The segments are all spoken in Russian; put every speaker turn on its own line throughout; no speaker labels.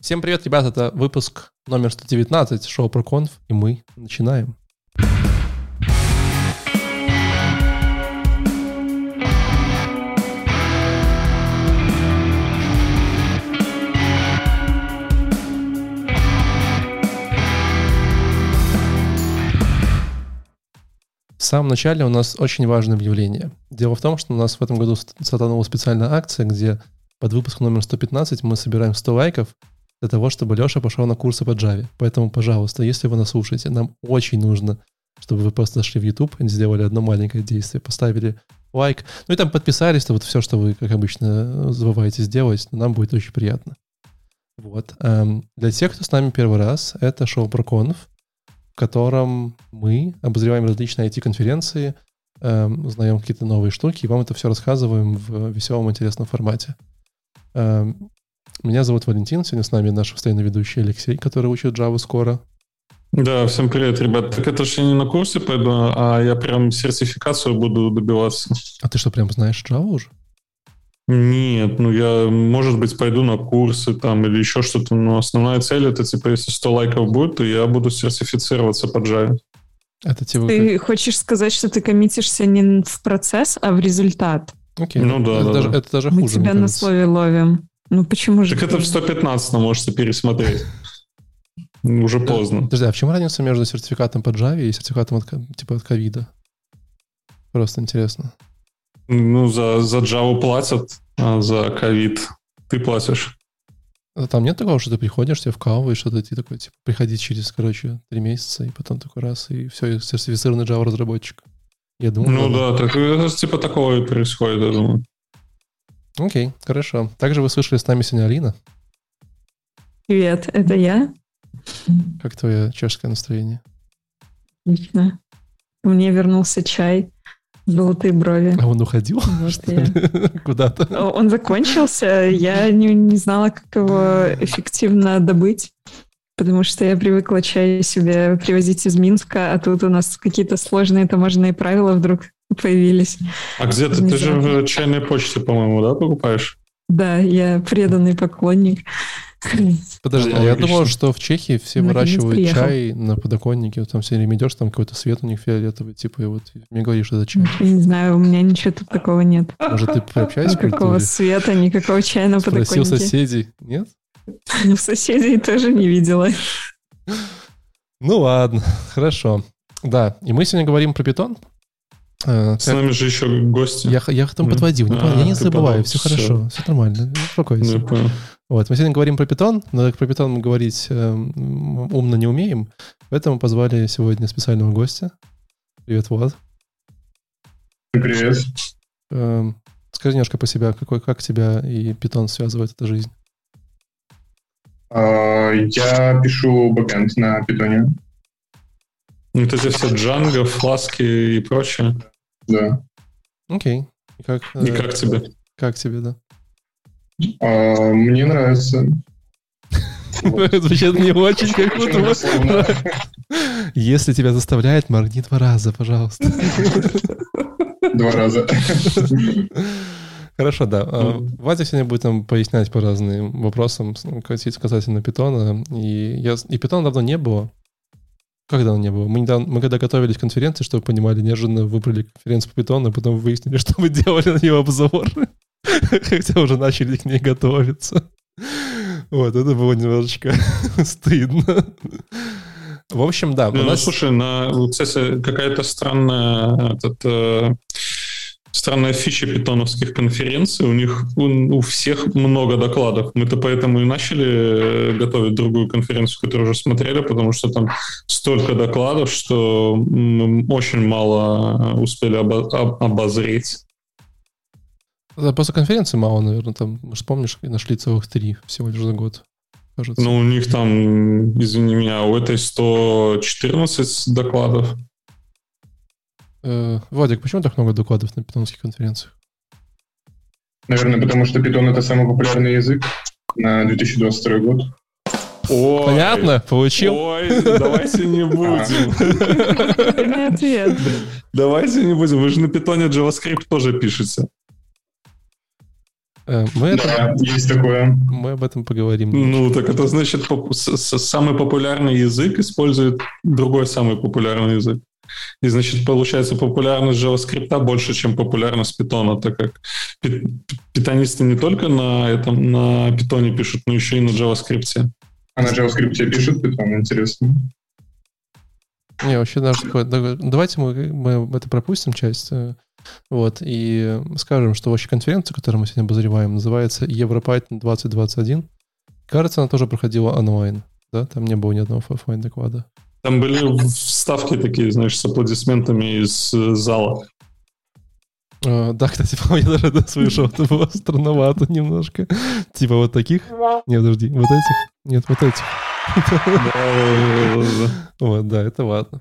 Всем привет, ребят, это выпуск номер 119 шоу про конф, и мы начинаем. В самом начале у нас очень важное объявление. Дело в том, что у нас в этом году стартанула специальная акция, где под выпуск номер 115 мы собираем 100 лайков для того, чтобы Леша пошел на курсы по Java. Поэтому, пожалуйста, если вы нас слушаете, нам очень нужно, чтобы вы просто зашли в YouTube и сделали одно маленькое действие, поставили лайк, ну и там подписались, то вот все, что вы, как обычно, забываете сделать, нам будет очень приятно. Вот. Эм, для тех, кто с нами первый раз, это шоу про конф, в котором мы обозреваем различные IT-конференции, эм, узнаем какие-то новые штуки, и вам это все рассказываем в веселом, интересном формате. Меня зовут Валентин, сегодня с нами наш постоянный ведущий Алексей, который учит Java скоро.
Да, всем привет, ребят. Так это же не на курсы пойду, а я прям сертификацию буду добиваться.
А ты что, прям знаешь Java уже?
Нет, ну я, может быть, пойду на курсы там или еще что-то, но основная цель это, типа, если 100 лайков будет, то я буду сертифицироваться по Java.
Это типа... Ты хочешь сказать, что ты коммитишься не в процесс, а в результат?
Окей. Ну да, это, да, даже, да. это даже хуже.
Мы тебя на слове ловим. Ну почему же?
Так это в 115 можете пересмотреть. Уже поздно.
Подожди, а в чем разница между сертификатом по Java и сертификатом от, типа от ковида? Просто интересно.
Ну, за, за Java платят, а за ковид ты платишь.
А там нет такого, что ты приходишь, тебе вкалываешь, что-то ты такой, типа, приходить через, короче, три месяца, и потом такой раз, и все, сертифицированный Java разработчик.
Я думаю, ну да, так, это типа такого и происходит, я думаю.
Окей, хорошо. Также вы слышали с нами сегодня Алина.
Привет, это я.
Как твое чешское настроение?
Отлично. Мне вернулся чай. Золотые брови.
А он уходил? Вот Куда-то?
Он закончился. Я не, не знала, как его эффективно добыть, потому что я привыкла чай себе привозить из Минска, а тут у нас какие-то сложные таможенные правила вдруг появились.
А где ты? Ты же в чайной почте, по-моему, да, покупаешь?
Да, я преданный поклонник.
Подожди, а я думал, что в Чехии все выращивают чай на подоконнике, там все время идешь, там какой-то свет у них фиолетовый, типа, и вот мне говоришь, что это чай.
Я не знаю, у меня ничего тут такого нет.
Может, ты приобщаешься
Никакого света, никакого чая на подоконнике.
Спросил соседей, нет?
Ну, соседей тоже не видела.
Ну ладно, хорошо. Да, и мы сегодня говорим про питон.
Э, С нами же еще гости.
Я, я к этому подводил. Не, а, я не забываю, все, все хорошо, все нормально, успокойся. Вот, мы сегодня говорим про питон, но про питон мы говорить э, умно не умеем, поэтому позвали сегодня специального гостя. Привет, Влад.
Привет.
Э, скажи немножко по себя, какой, как тебя и питон связывает эта жизнь?
А, я пишу бэкэнд на питоне.
Ну, это эти все Django, фласки и прочее.
Да.
Окей.
И как, и как тебе?
Как тебе, да?
А, мне нравится.
Звучит не очень, как будто Если тебя заставляет, моргни два раза, пожалуйста.
Два раза.
Хорошо, да. А, Вадя сегодня будет нам пояснять по разным вопросам касательно питона. И, я, и питона давно не было. Когда он не было? Мы, недавно, мы когда готовились к конференции, чтобы понимали, неожиданно выбрали конференцию по питону, а потом выяснили, что мы делали на нее обзор. Хотя уже начали к ней готовиться. Вот, это было немножечко стыдно. В общем, да.
Ну, нас... Слушай, на, кстати, какая-то странная этот, э, странная фича питоновских конференций. У них у, у всех много докладов. Мы-то поэтому и начали э, готовить другую конференцию, которую уже смотрели, потому что там столько докладов, что мы очень мало успели обо- обозреть.
Да, после конференции мало, наверное, там, может, помнишь, нашли целых три всего лишь за год,
кажется. Ну, у них там, извини меня, у этой 114 докладов.
Э, Владик, почему так много докладов на питонских конференциях?
Наверное, потому что питон — это самый популярный язык на 2022 год.
Ой, Понятно? Получил?
Ой, давайте не будем. ответ. Давайте не будем. Вы же на питоне JavaScript тоже пишете.
Э, мы,
Да,
это,
есть такое.
мы об этом поговорим.
Ну, так это значит, поп- самый популярный язык использует другой самый популярный язык. И, значит, получается, популярность JavaScript больше, чем популярность Python, так как пи- питонисты не только на этом, на Python пишут, но еще и на JavaScript.
А на JavaScript пишут Python, интересно.
Не, вообще даже такое. Давайте мы, мы это пропустим часть. э, Вот, и скажем, что вообще конференция, которую мы сегодня обозреваем, называется Европайтон 2021. Кажется, она тоже проходила онлайн. Да, там не было ни одного оффлайн доклада.
Там были вставки такие, знаешь, с аплодисментами из э, зала.
А, да, кстати, я даже слышал, это было странновато немножко. Типа вот таких? Нет, подожди, вот этих? Нет, вот этих. Вот, да, это ладно.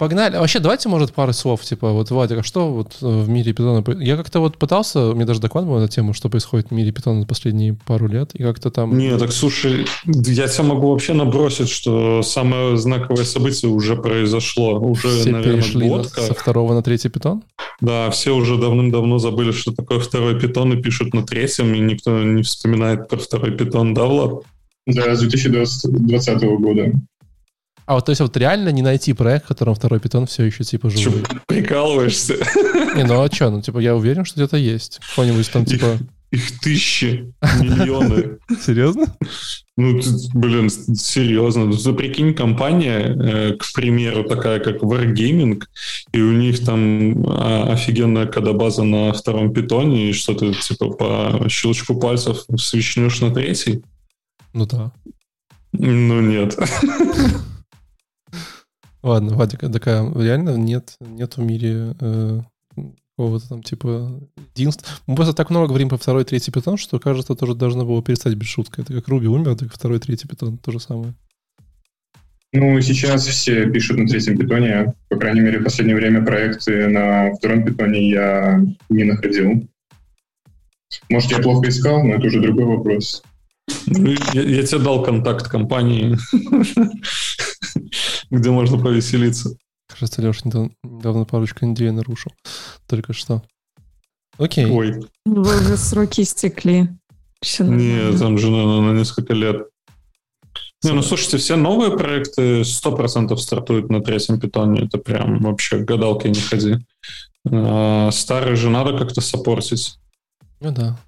Погнали. А Вообще, давайте, может, пару слов. Типа, вот, Владик, а что вот э, в мире питона... Я как-то вот пытался, меня даже доклад был на тему, что происходит в мире питона последние пару лет, и как-то там...
Не, так слушай, я тебя могу вообще набросить, что самое знаковое событие уже произошло. Уже,
все
наверное,
перешли на-
год
со
как.
второго на третий питон?
Да, все уже давным-давно забыли, что такое второй питон, и пишут на третьем, и никто не вспоминает про второй питон, да, Влад?
Да, с 2020 года.
А вот, то есть, вот реально не найти проект, в котором второй питон все еще, типа, живой?
прикалываешься?
Не, ну а что? Ну, типа, я уверен, что где-то есть. Какой-нибудь там, типа...
Их тысячи, миллионы.
Серьезно?
Ну, блин, серьезно. Ну, Ты прикинь, компания, э, к примеру, такая, как Wargaming, и у них там а, офигенная кодобаза на втором питоне, и что ты, типа, по щелчку пальцев свечнешь на третий?
Ну да.
Ну, нет.
Ладно, Вадик, а такая, реально нет, нет в мире э, какого-то там типа единства. Мы просто так много говорим про второй, третий питон, что кажется, тоже должно было перестать быть шуткой. Это как Руби умер, так и второй, третий питон то же самое.
Ну, сейчас все пишут на третьем питоне. По крайней мере, в последнее время проекты на втором питоне я не находил. Может, я плохо искал, но это уже другой вопрос.
Ну, Я, я тебе дал контакт компании, где можно повеселиться.
Кажется, Леша недавно, недавно парочку идей нарушил. Только что. Окей.
Ой,
Вы уже сроки истекли.
Нет, там же на, на несколько лет. Не, ну слушайте, все новые проекты 100% стартуют на третьем питоне. Это прям вообще к гадалке не ходи. А, старые же надо как-то сопортить.
Ну да.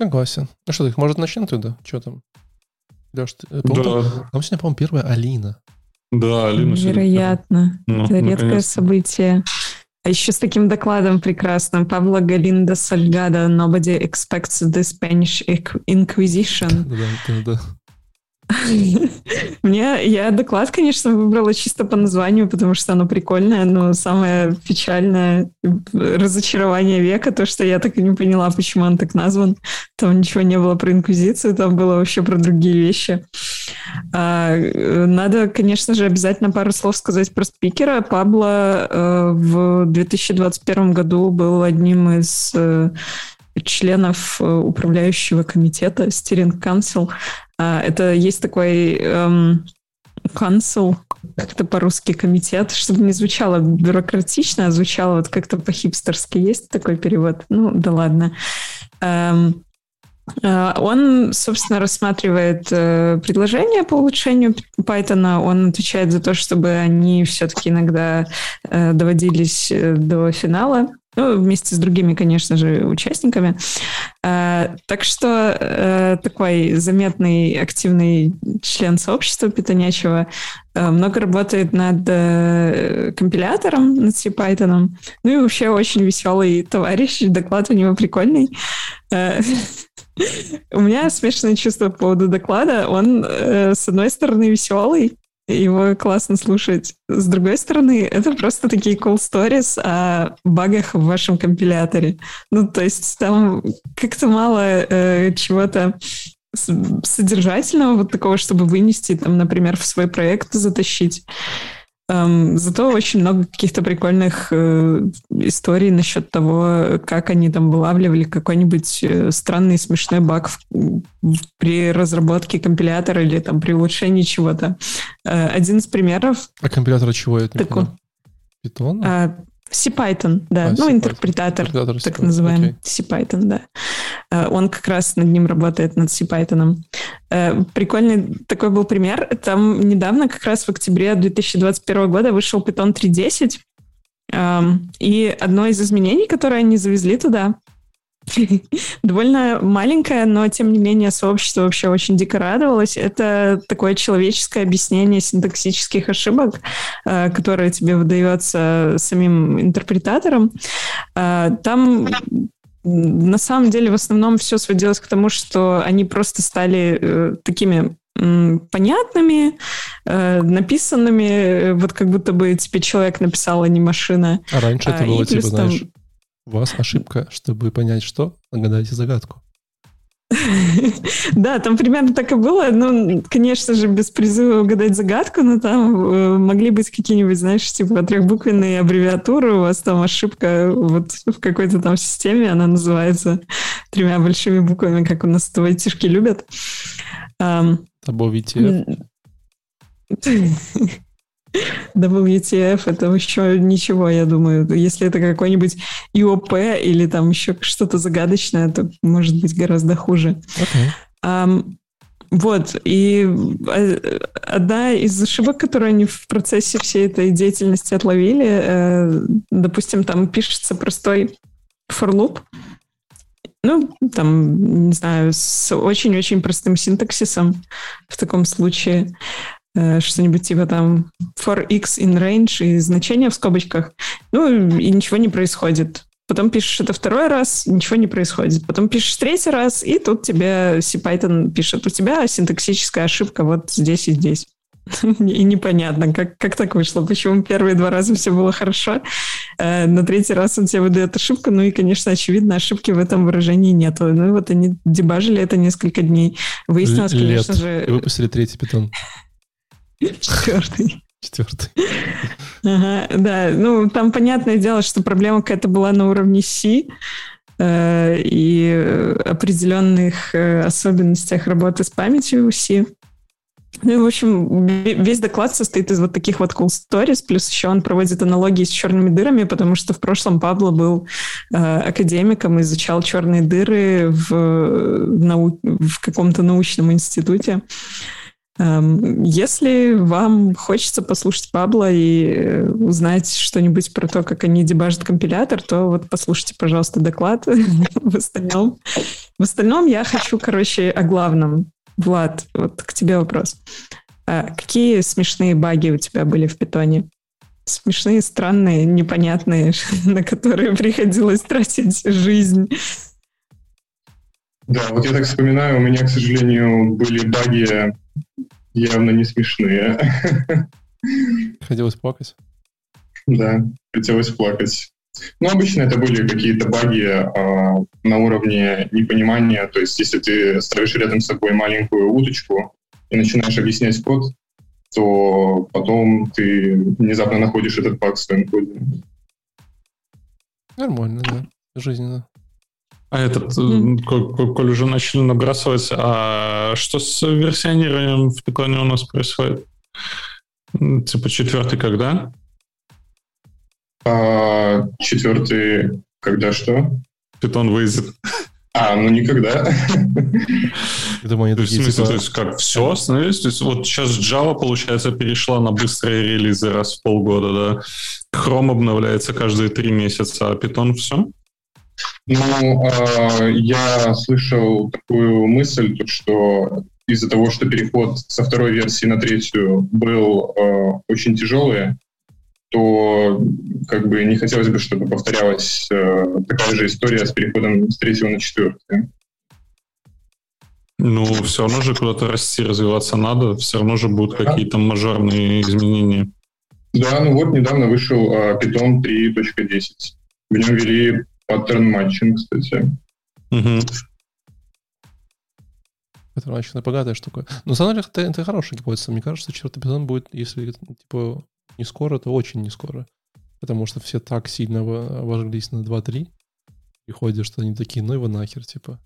Согласен. Ну что, их может начнем тогда? Что там? Леш, ты, э, по-моему,
Да,
там сегодня, по-моему, первая Алина.
да, Алина сегодня-
Вероятно.
Ну,
Это редкое
наконец-то.
событие. А еще с таким докладом прекрасным. Пабло Галинда Сальгадо «Nobody expects the Spanish Inquisition».
Да-да-да.
Мне, я доклад, конечно, выбрала чисто по названию, потому что оно прикольное, но самое печальное разочарование века, то, что я так и не поняла, почему он так назван. Там ничего не было про инквизицию, там было вообще про другие вещи. А, э, Надо, конечно же, обязательно пару слов сказать про спикера. Пабло э, в 2021 году был одним из э, членов управляющего комитета Steering Council. А, Это есть такой эм, council, как это по-русски комитет, чтобы не звучало бюрократично, а звучало вот как-то по-хипстерски. Есть такой перевод? Ну, да ладно. Эм, э, Он, собственно, рассматривает э, предложения по улучшению Python. Он отвечает за то, чтобы они все-таки иногда э, доводились до финала. Ну, вместе с другими, конечно же, участниками. Э, Так что э, такой заметный, активный член сообщества питонячего э, много работает над э, компилятором, над CPython. Ну и вообще очень веселый товарищ, доклад у него прикольный. У меня смешанное чувство по поводу доклада. Он, с одной стороны, веселый, его классно слушать. С другой стороны, это просто такие cool stories о багах в вашем компиляторе. Ну, то есть там как-то мало э, чего-то содержательного вот такого, чтобы вынести, там, например, в свой проект затащить. Эм, зато очень много каких-то прикольных э, историй насчет того, как они там вылавливали какой-нибудь э, странный смешной баг в- в- при разработке компилятора или там при улучшении чего-то. Э, один из примеров
А компилятор чего? Я не
Такой.
понял. Питон?
а, CPython, да. А, ну, интерпретатор, интерпретатор так называемый. Okay. CPython, да. Э, он как раз над ним работает, над CPython. Э, прикольный такой был пример. Там недавно, как раз в октябре 2021 года, вышел Python 3.10. Эм, и одно из изменений, которое они завезли туда, довольно маленькое, но тем не менее сообщество вообще очень дико радовалось. Это такое человеческое объяснение синтаксических ошибок, э, которое тебе выдается самим интерпретатором. Э, там на самом деле в основном все сводилось к тому, что они просто стали э, такими понятными, написанными, вот как будто бы тебе человек написал, а не машина.
А раньше это было, типа, знаешь, у вас ошибка, чтобы понять, что, нагадайте загадку.
Да, там примерно так и было. Ну, конечно же, без призыва угадать загадку, но там э, могли быть какие-нибудь, знаешь, типа трехбуквенные аббревиатуры, у вас там ошибка вот в какой-то там системе, она называется тремя большими буквами, как у нас это айтишки любят.
Табо VTF.
WTF это еще ничего, я думаю. Если это какой-нибудь IOP или там еще что-то загадочное, то может быть гораздо хуже. Okay. Um, вот, и э, одна из ошибок, которые они в процессе всей этой деятельности отловили, э, допустим, там пишется простой for loop, ну, там, не знаю, с очень-очень простым синтаксисом в таком случае. Э, что-нибудь типа там for x in range и значение в скобочках, ну и ничего не происходит. Потом пишешь это второй раз, ничего не происходит. Потом пишешь третий раз, и тут тебе CPython пишет, у тебя синтаксическая ошибка вот здесь и здесь. И непонятно, как, как так вышло, почему первые два раза все было хорошо, э, на третий раз он тебе выдает ошибку, ну и, конечно, очевидно, ошибки в этом выражении нету. Ну вот они дебажили это несколько дней. Выяснилось, Лет. конечно же...
И выпустили третий питон.
Четвертый.
Четвертый.
Ага, да, ну там понятное дело, что проблема какая-то была на уровне C э, и определенных э, особенностях работы с памятью у C. Ну и, в общем, весь доклад состоит из вот таких вот cool stories, плюс еще он проводит аналогии с черными дырами, потому что в прошлом Пабло был э, академиком, изучал черные дыры в, в, нау- в каком-то научном институте. Эм, если вам хочется послушать Пабло и э, узнать что-нибудь про то, как они дебажат компилятор, то вот послушайте, пожалуйста, доклад. В остальном, в остальном я хочу, короче, о главном. Влад, вот к тебе вопрос. А какие смешные баги у тебя были в питоне? Смешные, странные, непонятные, на которые приходилось тратить жизнь.
Да, вот я так вспоминаю, у меня, к сожалению, были баги явно не смешные.
Хотелось плакать?
Да, хотелось плакать. Ну, обычно это были какие-то баги э, на уровне непонимания. То есть, если ты ставишь рядом с собой маленькую уточку и начинаешь объяснять код, то потом ты внезапно находишь этот баг в своем коде.
Нормально, да. Жизненно.
А этот, mm. коль уже начали набрасывать, а что с версионированием в питоне у нас происходит? Типа четвертый когда?
А, четвертый когда что?
Питон выйдет.
А, ну никогда.
Я думаю, они такие, типа... то есть как, все остановились? То есть вот сейчас Java, получается, перешла на быстрые релизы раз в полгода, да? Chrome обновляется каждые три месяца, а Python все?
Ну, э, я слышал такую мысль, что из-за того, что переход со второй версии на третью был э, очень тяжелый, то как бы не хотелось бы, чтобы повторялась э, такая же история с переходом с третьего на четвертый.
Ну, все равно же куда-то расти, развиваться надо, все равно же будут да. какие-то мажорные изменения.
Да, ну вот недавно вышел э, Python 3.10. В нем ввели Pattern matching, кстати. Угу.
Pattern matching богатая штука. Но на самом деле это, это хорошая гипотеза. Мне кажется, четвертый эпизод будет, если типа не скоро, то очень не скоро. Потому что все так сильно обожглись на 2-3 и ходят, что они такие, ну его нахер, типа.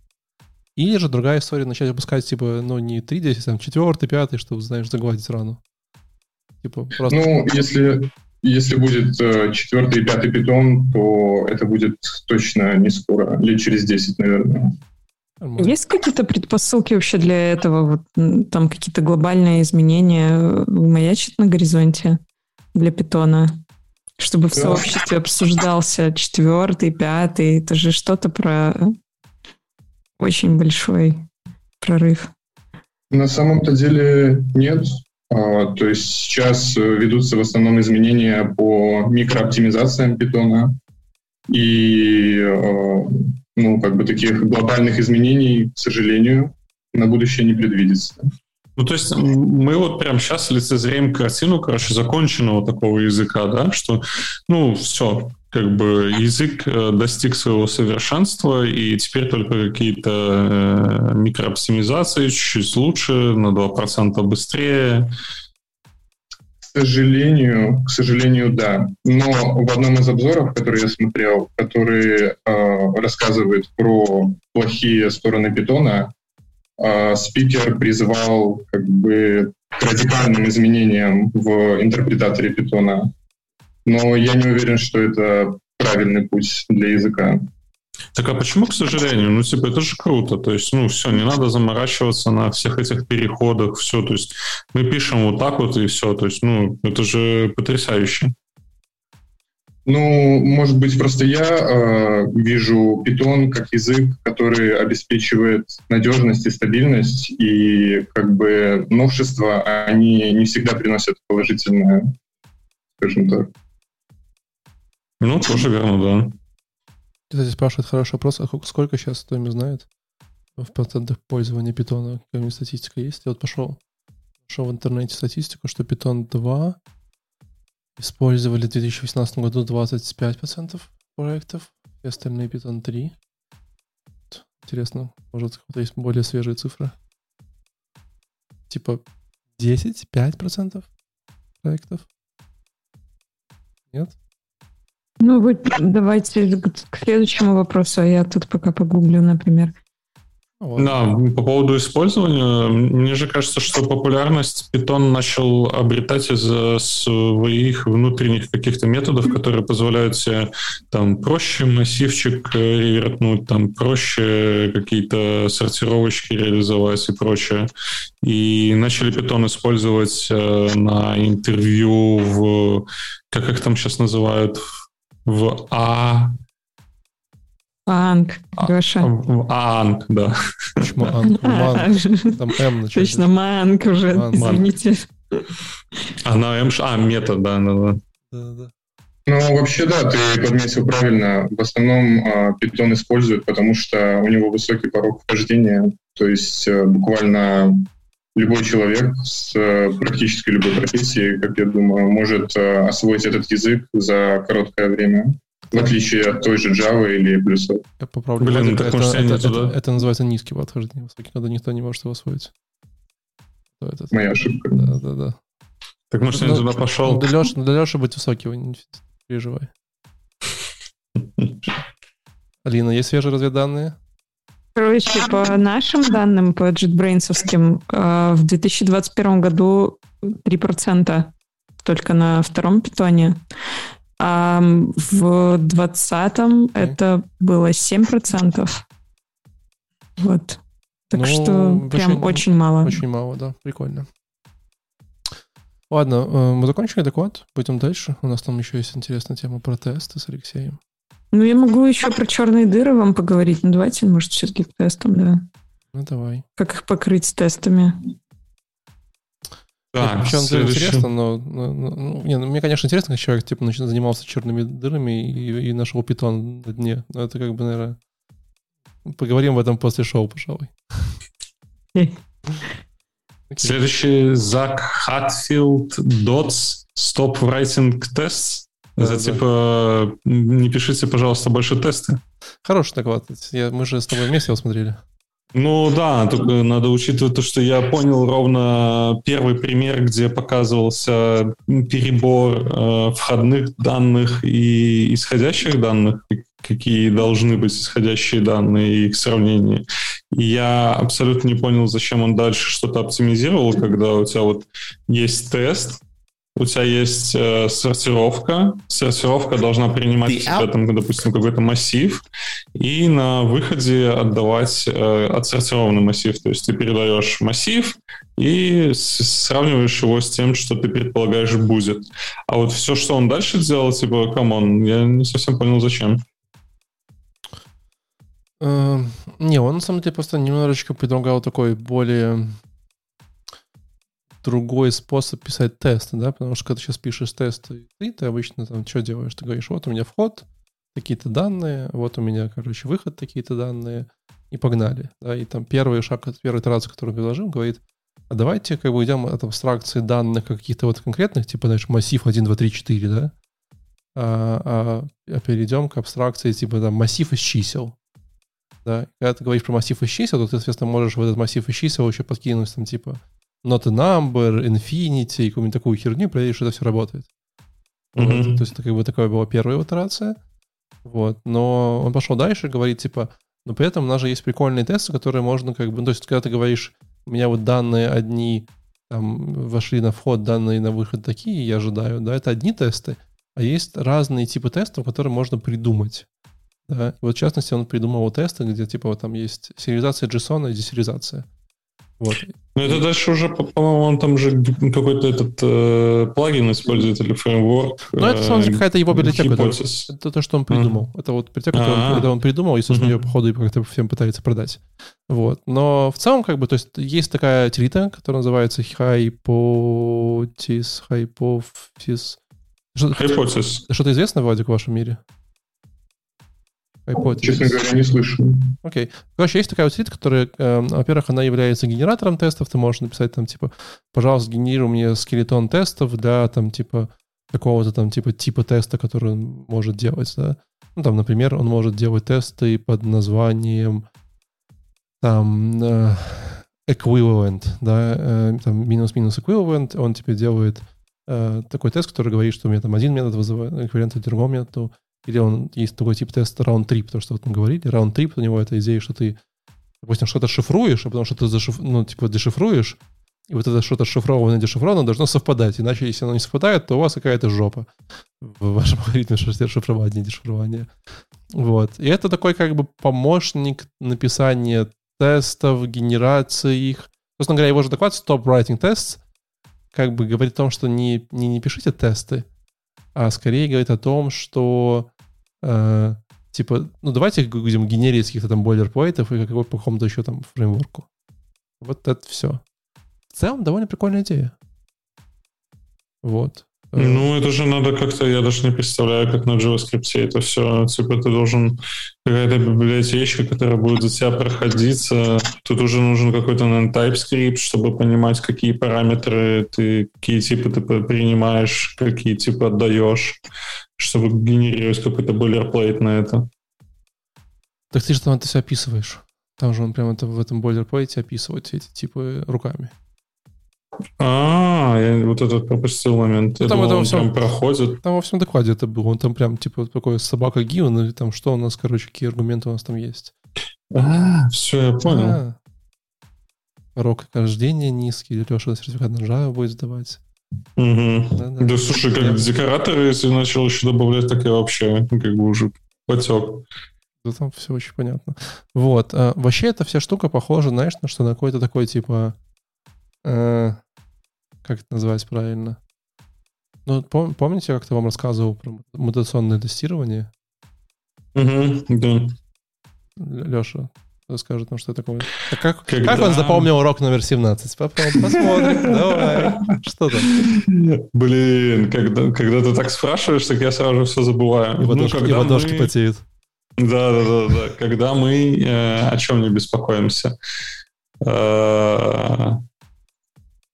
Или же другая история, начать выпускать, типа, ну, не 3-10, а четвертый, пятый, чтобы, знаешь, загладить рану.
Типа, просто... Ну, если если будет э, четвертый и пятый питон, то это будет точно не скоро, лет через 10, наверное.
Есть какие-то предпосылки вообще для этого? Вот, там какие-то глобальные изменения э, маячат на горизонте для питона? Чтобы в да. сообществе обсуждался четвертый, пятый. Это же что-то про очень большой прорыв.
На самом-то деле нет. А, то есть сейчас э, ведутся в основном изменения по микрооптимизациям питона. И э, ну, как бы таких глобальных изменений, к сожалению, на будущее не предвидится.
Ну, то есть мы вот прямо сейчас лицезреем картину, короче, законченного такого языка, да, что, ну, все, как бы язык э, достиг своего совершенства, и теперь только какие-то э, микрооптимизации чуть-чуть лучше, на 2% быстрее.
К сожалению, к сожалению, да. Но в одном из обзоров, который я смотрел, который э, рассказывает про плохие стороны питона, э, спикер призывал как бы к радикальным изменениям в интерпретаторе питона но я не уверен, что это правильный путь для языка.
Так а почему, к сожалению? Ну, типа, это же круто. То есть, ну, все, не надо заморачиваться на всех этих переходах, все. То есть, мы пишем вот так вот и все. То есть, ну, это же потрясающе.
Ну, может быть, просто я э, вижу Python как язык, который обеспечивает надежность и стабильность, и как бы новшества, они не всегда приносят положительное, скажем так.
Ну, тоже верно, да.
Кстати, спрашивает хороший вопрос, а сколько сейчас кто-нибудь знает в процентах пользования питона? Какая-нибудь статистика есть? Я вот пошел, пошел в интернете статистику, что питон 2 использовали в 2018 году 25% проектов, и остальные питон 3. Интересно, может, какие-то есть более свежие цифры? Типа 10-5% проектов? Нет?
Ну, вы давайте к следующему вопросу, а я тут пока погуглю, например.
Да, по поводу использования, мне же кажется, что популярность Python начал обретать из-за своих внутренних каких-то методов, которые позволяют себе там проще массивчик ревертнуть, там проще какие-то сортировочки реализовать и прочее. И начали Python использовать э, на интервью в, как их там сейчас называют, в А...
Анг, Леша.
В Анг, да.
Почему Анг? Манг. Там М начали.
Точно, Манг уже, Манг. извините.
А на М... А, метод, да, да, да.
Ну, вообще, да, ты подметил правильно. В основном а, Python используют, потому что у него высокий порог вхождения. То есть э, буквально любой человек с э, практически любой профессией, как я думаю, может э, освоить этот язык за короткое время. В отличие от той же Java или плюсов.
Я поправлю. Блин, это, это, это, это, это называется низкий подхождение высокий, когда никто не может его освоить.
Это, Моя ошибка.
Да, да, да.
Так может, я ну, туда пошел?
Ну, для Леши, для Леши быть высоким, не переживай. Алина, есть свежие разведданные?
Короче, по нашим данным, по JetBrains, э, в 2021 году 3% только на втором питоне. А в 2020 okay. это было 7%. Вот. Так ну, что прям очень, очень мало.
Очень мало, да. Прикольно. Ладно, э, мы закончили доклад. Пойдем дальше. У нас там еще есть интересная тема про тесты с Алексеем.
Ну, я могу еще про черные дыры вам поговорить. Ну, давайте, может, все-таки к тестам, да.
Ну, давай.
Как их покрыть тестами?
Да, причем следующий... интересно, но, но, но ну, не, ну, мне, конечно, интересно, как человек типа занимался черными дырами и, и нашел питон на дне. Но это как бы, наверное, поговорим об этом после шоу, пожалуй.
Следующий Зак Хатфилд Дотс Stop Writing Tests. Это да, типа, не пишите, пожалуйста, больше тесты.
Хороший доклад. Я, мы же с тобой вместе его смотрели.
Ну да, только надо учитывать то, что я понял ровно первый пример, где показывался перебор э, входных данных и исходящих данных, какие должны быть исходящие данные и их сравнение. И я абсолютно не понял, зачем он дальше что-то оптимизировал, когда у тебя вот есть тест, у тебя есть э, сортировка. Сортировка должна принимать в себя, там, допустим, какой-то массив, и на выходе отдавать э, отсортированный массив. То есть ты передаешь массив и сравниваешь его с тем, что ты предполагаешь будет. А вот все, что он дальше делал, типа, come on, я не совсем понял, зачем.
Э, не, он на самом деле просто немножечко предлагал такой более другой способ писать тесты, да, потому что когда ты сейчас пишешь тесты, ты, ты обычно там что делаешь? Ты говоришь, вот у меня вход, такие-то данные, вот у меня, короче, выход, такие-то данные, и погнали, да, и там первый шаг, первая итерация, которую предложил, говорит, а давайте как бы идем от абстракции данных каких-то вот конкретных, типа, знаешь, массив 1, 2, 3, 4, да, а, а, а перейдем к абстракции типа там массив из чисел. Да? Когда ты говоришь про массив из чисел, то ты, соответственно, можешь в этот массив из чисел еще подкинуть там типа not a number, infinity, и какую-нибудь такую херню, проверить, что это все работает. Mm-hmm. Вот. То есть это как бы такая была первая итерация. Вот. Но он пошел дальше и говорит, типа, но при этом у нас же есть прикольные тесты, которые можно как бы... Ну, то есть когда ты говоришь, у меня вот данные одни там вошли на вход, данные на выход такие, я ожидаю, да, это одни тесты, а есть разные типы тестов, которые можно придумать. Да? Вот в частности, он придумал тесты, где типа вот там есть сериализация JSON и десериализация.
Вот. Ну, это дальше уже, по-моему, он там же какой-то этот э, плагин использует или фреймворк.
Ну, это, собственно, какая-то его библиотека. Это, это то, что он придумал. Uh-huh. Это вот библиотека, которую он придумал, и, собственно, uh-huh. ее, походу, как-то всем пытается продать. Вот. Но в целом, как бы, то есть, есть такая трита, которая называется Hypothesis, Hypothesis.
Hypothesis.
Что-то известно, Владик, в вашем мире?
Hypothesis. Честно говоря, не слышу.
Окей. Okay. Короче, есть такая утилита, которая, э, во-первых, она является генератором тестов. Ты можешь написать там, типа, пожалуйста, генерируй мне скелетон тестов для, там, типа, какого-то там, типа, типа теста, который он может делать, да. Ну, там, например, он может делать тесты под названием, там, э, equivalent, да, э, там, минус-минус equivalent, он тебе делает э, такой тест, который говорит, что у меня там один метод вызывает эквивалент другому методу, или он есть такой тип теста round-trip, потому что вот мы говорили, round-trip, у него это идея, что ты, допустим, что-то шифруешь, а потому что ты зашиф... ну, типа, дешифруешь, и вот это что-то шифрованное, дешифрованное должно совпадать. Иначе, если оно не совпадает, то у вас какая-то жопа в вашем алгоритме шифрования дешифрования. Вот. И это такой как бы помощник написания тестов, генерации их. Собственно говоря, его же доклад Stop Writing Tests как бы говорит о том, что не, не, не пишите тесты, а скорее говорит о том, что э, типа, ну давайте будем генерить каких-то там бойлерплейтов и какой по какому-то еще там фреймворку. Вот это все. В целом довольно прикольная идея. Вот.
Ну, это же надо как-то, я даже не представляю, как на JavaScript это все. Типа ты должен какая-то библиотечка, которая будет за тебя проходиться. Тут уже нужен какой-то, наверное, TypeScript, чтобы понимать, какие параметры ты, какие типы ты принимаешь, какие типы отдаешь, чтобы генерировать какой-то бойлерплейт на это.
Так ты же там это все описываешь. Там же он прямо это, в этом бойлерплейте описывает все эти типы руками.
А, я вот этот пропустил момент.
Ну, там
это
во всем
проходит.
Там во всем докладе это было. Он там прям типа такой собака Гивен, или там что у нас, короче, какие аргументы у нас там есть.
А, все, я понял. А.
Порог рождения низкий, Леша сертификат на Java будет сдавать.
Угу. Да, да. да, слушай, как я... декораторы, если начал еще добавлять, так и вообще как бы уже потек.
Да там все очень понятно. Вот. А, вообще эта вся штука похожа, знаешь, на что на какой-то такой типа... Э, как это называть правильно? Ну, пом- помните, я как-то вам рассказывал про мутационное тестирование?
Угу, да.
Леша, расскажет нам, что такое. А как, Когда... как он запомнил урок номер 17? Посмотрим, давай. Что там?
Блин, когда, когда ты так спрашиваешь, так я сразу все забываю.
И ладошки, ну, и ладошки мы... потеют.
Да, да, да, да. Когда мы э, о чем не беспокоимся. Э,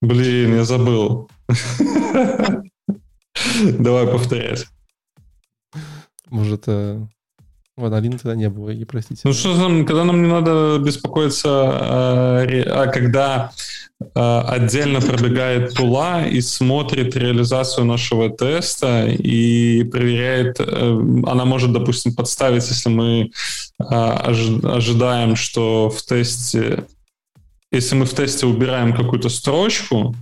Блин, я забыл. Давай повторять.
Может, э, Ванолина тогда не было, и простите.
Ну что там, когда нам не надо беспокоиться, а, а когда а, отдельно пробегает тула и смотрит реализацию нашего теста и проверяет, а, она может, допустим, подставить, если мы ожидаем, что в тесте если мы в тесте убираем какую-то строчку,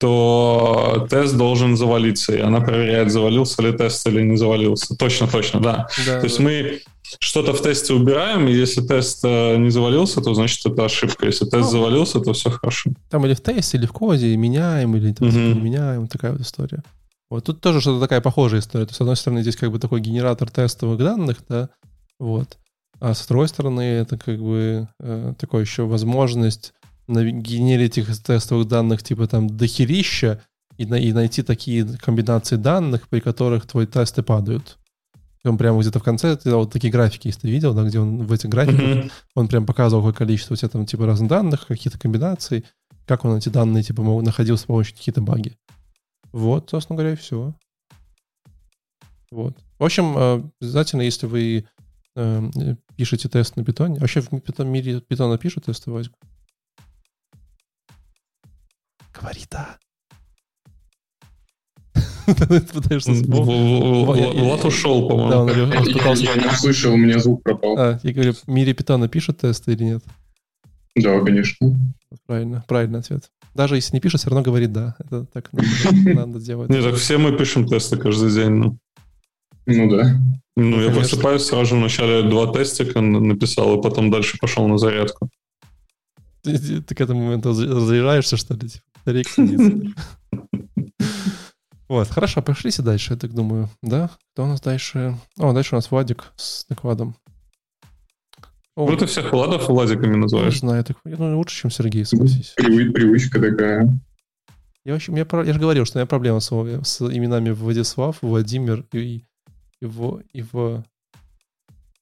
то тест должен завалиться, и она проверяет, завалился ли тест или не завалился. Точно, точно, да. да то есть мы что-то в тесте убираем, и если тест э, не завалился, то значит это ошибка. Если тест ну, завалился, то все хорошо.
Там или в тесте, или в коде, меняем, или там, угу. не меняем, такая вот история. Вот тут тоже что-то такая похожая история. То есть, с одной стороны, здесь как бы такой генератор тестовых данных, да, вот. А с другой стороны, это как бы э, такой еще возможность генерить этих тестовых данных типа там дохерища и, на, и найти такие комбинации данных, при которых твои тесты падают. Он прямо где-то в конце, ты вот такие графики, если ты видел, да, где он в этих графиках, mm-hmm. он прям показывал, какое количество у тебя там типа разных данных, какие-то комбинаций, как он эти данные типа находил с помощью каких-то баги. Вот, собственно говоря, и все. Вот. В общем, э, обязательно, если вы э, пишете тест на питоне, вообще в мире питона пишут тесты, Васька? Говори да.
Пытаешься Влад ушел, по-моему.
Я не услышал, у меня звук пропал.
А, я говорю, в мире питона пишут тесты или нет?
Да, конечно.
Правильно, правильный ответ. Даже если не пишет, все равно говорит да. Это так надо делать.
Нет, так все мы пишем тесты каждый день. Ну,
ну да.
Ну, я просыпаюсь, сразу вначале два тестика написал, и потом дальше пошел на зарядку.
Ты, ты к этому моменту разряжаешься, что ли? Типа, вот, хорошо, пошлите дальше, я так думаю. Да? Кто у нас дальше? О, дальше у нас Владик с накладом.
О, ну, ты всех Владов Владиками называешь.
Не знаю, так, ну, лучше, чем Сергей, согласись.
Привы, привычка такая.
Я, вообще, я, я же говорил, что у меня проблема с, с именами Владислав, Владимир и, и, и в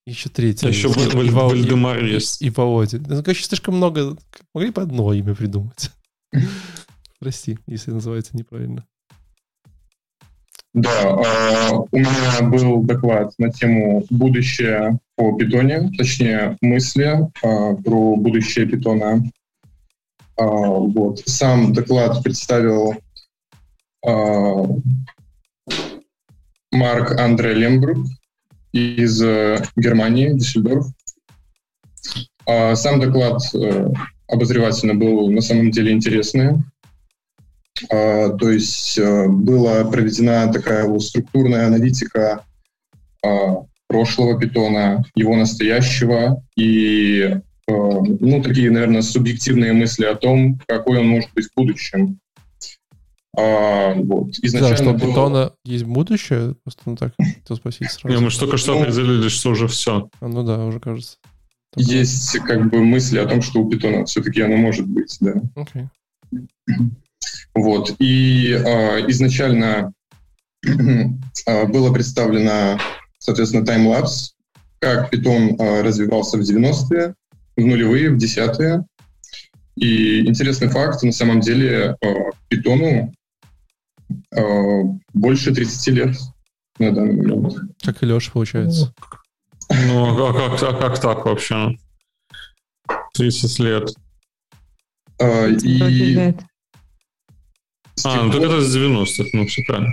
еще третий. А
еще Вальдемар есть.
И, Володя. Ну, короче, слишком много. Могли бы одно имя придумать. Прости, если называется неправильно.
Да, э, у меня был доклад на тему будущее по питоне, точнее мысли э, про будущее питона. Э, вот. Сам доклад представил Марк Андре Лембрук из э, Германии, Дюссельдорф. Э, сам доклад э, обозревательно был на самом деле интересный. А, то есть э, была проведена такая вот структурная аналитика а, прошлого питона, его настоящего и ну, такие, наверное, субъективные мысли о том, какой он может быть в будущем.
А, вот. Изначально да, что у питона есть будущее? Просто ну так хотел спросить
сразу. Не, мы же только что ну, определили, что уже все.
А, ну да, уже кажется.
Есть как бы мысли о том, что у питона все-таки оно может быть, да. Okay. Вот. И э, изначально э, было представлено, соответственно, таймлапс, как питон э, развивался в 90-е, в нулевые, в десятые. И интересный факт, на самом деле э, питону больше 30 лет на данный момент.
Как и Леша, получается.
Ну, а как, а как так вообще? 30 лет.
А, и...
А, ну так это с 90-х, ну все правильно.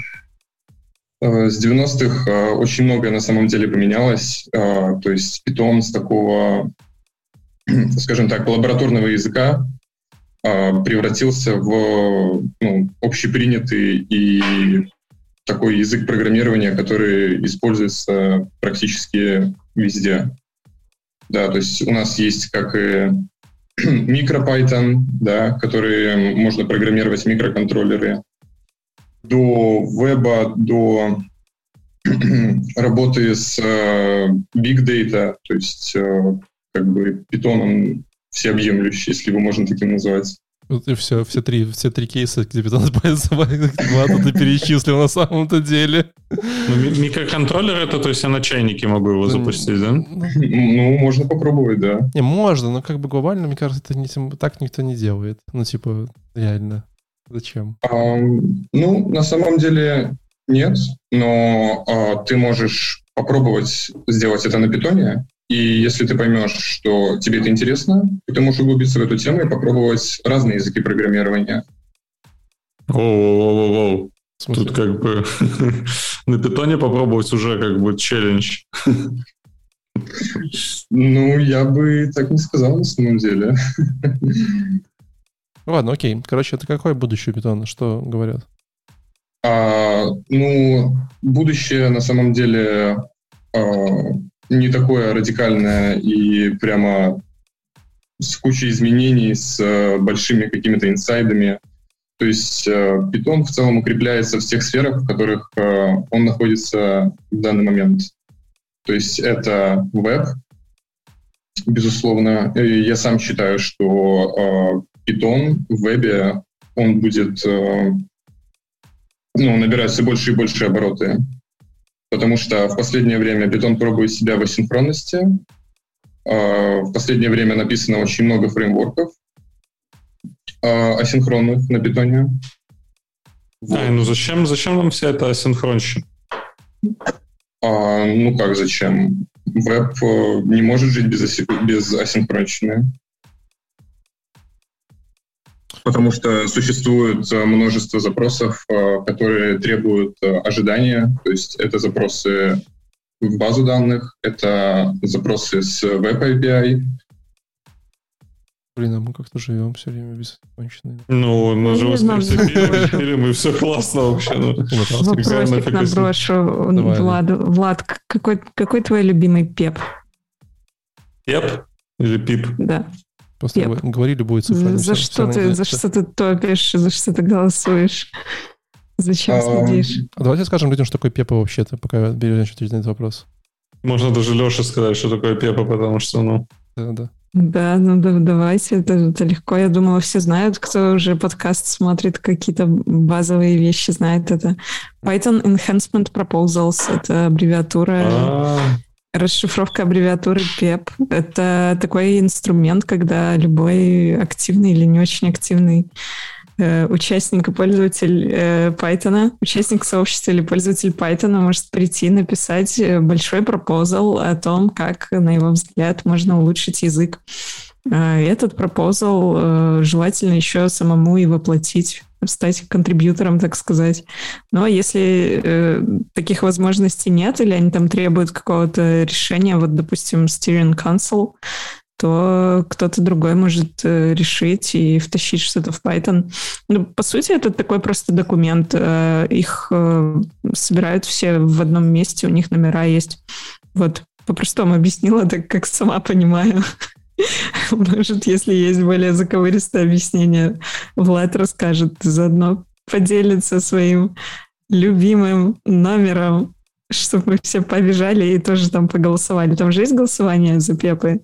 Э, с 90-х э, очень многое на самом деле поменялось. Э, то есть Python с такого, скажем так, лабораторного языка превратился в ну, общепринятый и такой язык программирования, который используется практически везде. Да, то есть у нас есть как и MicroPython, да, которые можно программировать микроконтроллеры, до веба, до работы с э, Big Data, то есть э, как бы питоном всеобъемлющий, если его можно таким назвать.
Вот и все, все три, все три кейса, где питон Влада ты перечислил на самом-то деле.
Ну, микроконтроллер это, то есть я на чайнике могу его запустить, да? Ну,
ну, можно попробовать, да.
Не, можно, но как бы глобально, мне кажется, это не, так никто не делает. Ну, типа, реально. Зачем?
А, ну, на самом деле нет, но а, ты можешь попробовать сделать это на питоне, и если ты поймешь, что тебе это интересно, то ты можешь углубиться в эту тему и попробовать разные языки программирования.
Оу-оу-оу-оу. Тут как бы на питоне попробовать уже как бы челлендж.
Ну, я бы так не сказал на самом деле.
Ладно, окей. Короче, это какое будущее питона? Что говорят?
А, ну, будущее на самом деле а, не такое радикальное и прямо с кучей изменений, с а, большими какими-то инсайдами. То есть а, Python в целом укрепляется в тех сферах, в которых а, он находится в данный момент. То есть это веб, безусловно. Я сам считаю, что э, Python в вебе, он будет э, ну, набирать все больше и больше обороты. Потому что в последнее время Python пробует себя в асинхронности. Э, в последнее время написано очень много фреймворков э, асинхронных на Python.
Вот. А, ну зачем, зачем нам вся эта асинхронщина?
А, ну как, зачем? Веб э, не может жить без, аси- без асинхронщины. Потому что существует э, множество запросов, э, которые требуют ожидания. То есть это запросы в базу данных, это запросы с Web API,
Блин, а мы как-то живем все время без конченой.
Ну, мы же фильм, и все классно вообще. Ну,
Вопросик наброшу. Влад, Влад какой, какой твой любимый пеп?
Пеп или пип?
Да.
Просто пеп. говори любую цифру.
За, что ты, за что ты топишь, за что ты голосуешь? Зачем следишь?
А давайте скажем людям, что такое пепа вообще-то, пока берешь ответить на этот вопрос.
Можно даже Леше сказать, что такое пепа, потому что, ну...
Да, да.
Да, ну да, давайте, это, это легко. Я думала, все знают, кто уже подкаст смотрит, какие-то базовые вещи знает. Это Python Enhancement Proposals, это аббревиатура, А-а-а. Расшифровка аббревиатуры PEP. Это такой инструмент, когда любой активный или не очень активный Э, участник и пользователь э, Python, участник сообщества или пользователь Python может прийти написать э, большой пропозал о том, как, на его взгляд, можно улучшить язык. Этот пропозал желательно еще самому и воплотить стать контрибьютором, так сказать. Но если э, таких возможностей нет, или они там требуют какого-то решения, вот, допустим, Steering Council, то кто-то другой может э, решить и втащить что-то в Python. Ну, по сути, это такой просто документ. Э, их э, собирают все в одном месте, у них номера есть. Вот, по-простому объяснила, так как сама понимаю. Может, если есть более заковыристое объяснение, Влад расскажет, заодно поделится своим любимым номером, чтобы мы все побежали и тоже там поголосовали. Там же есть голосование за Пепы?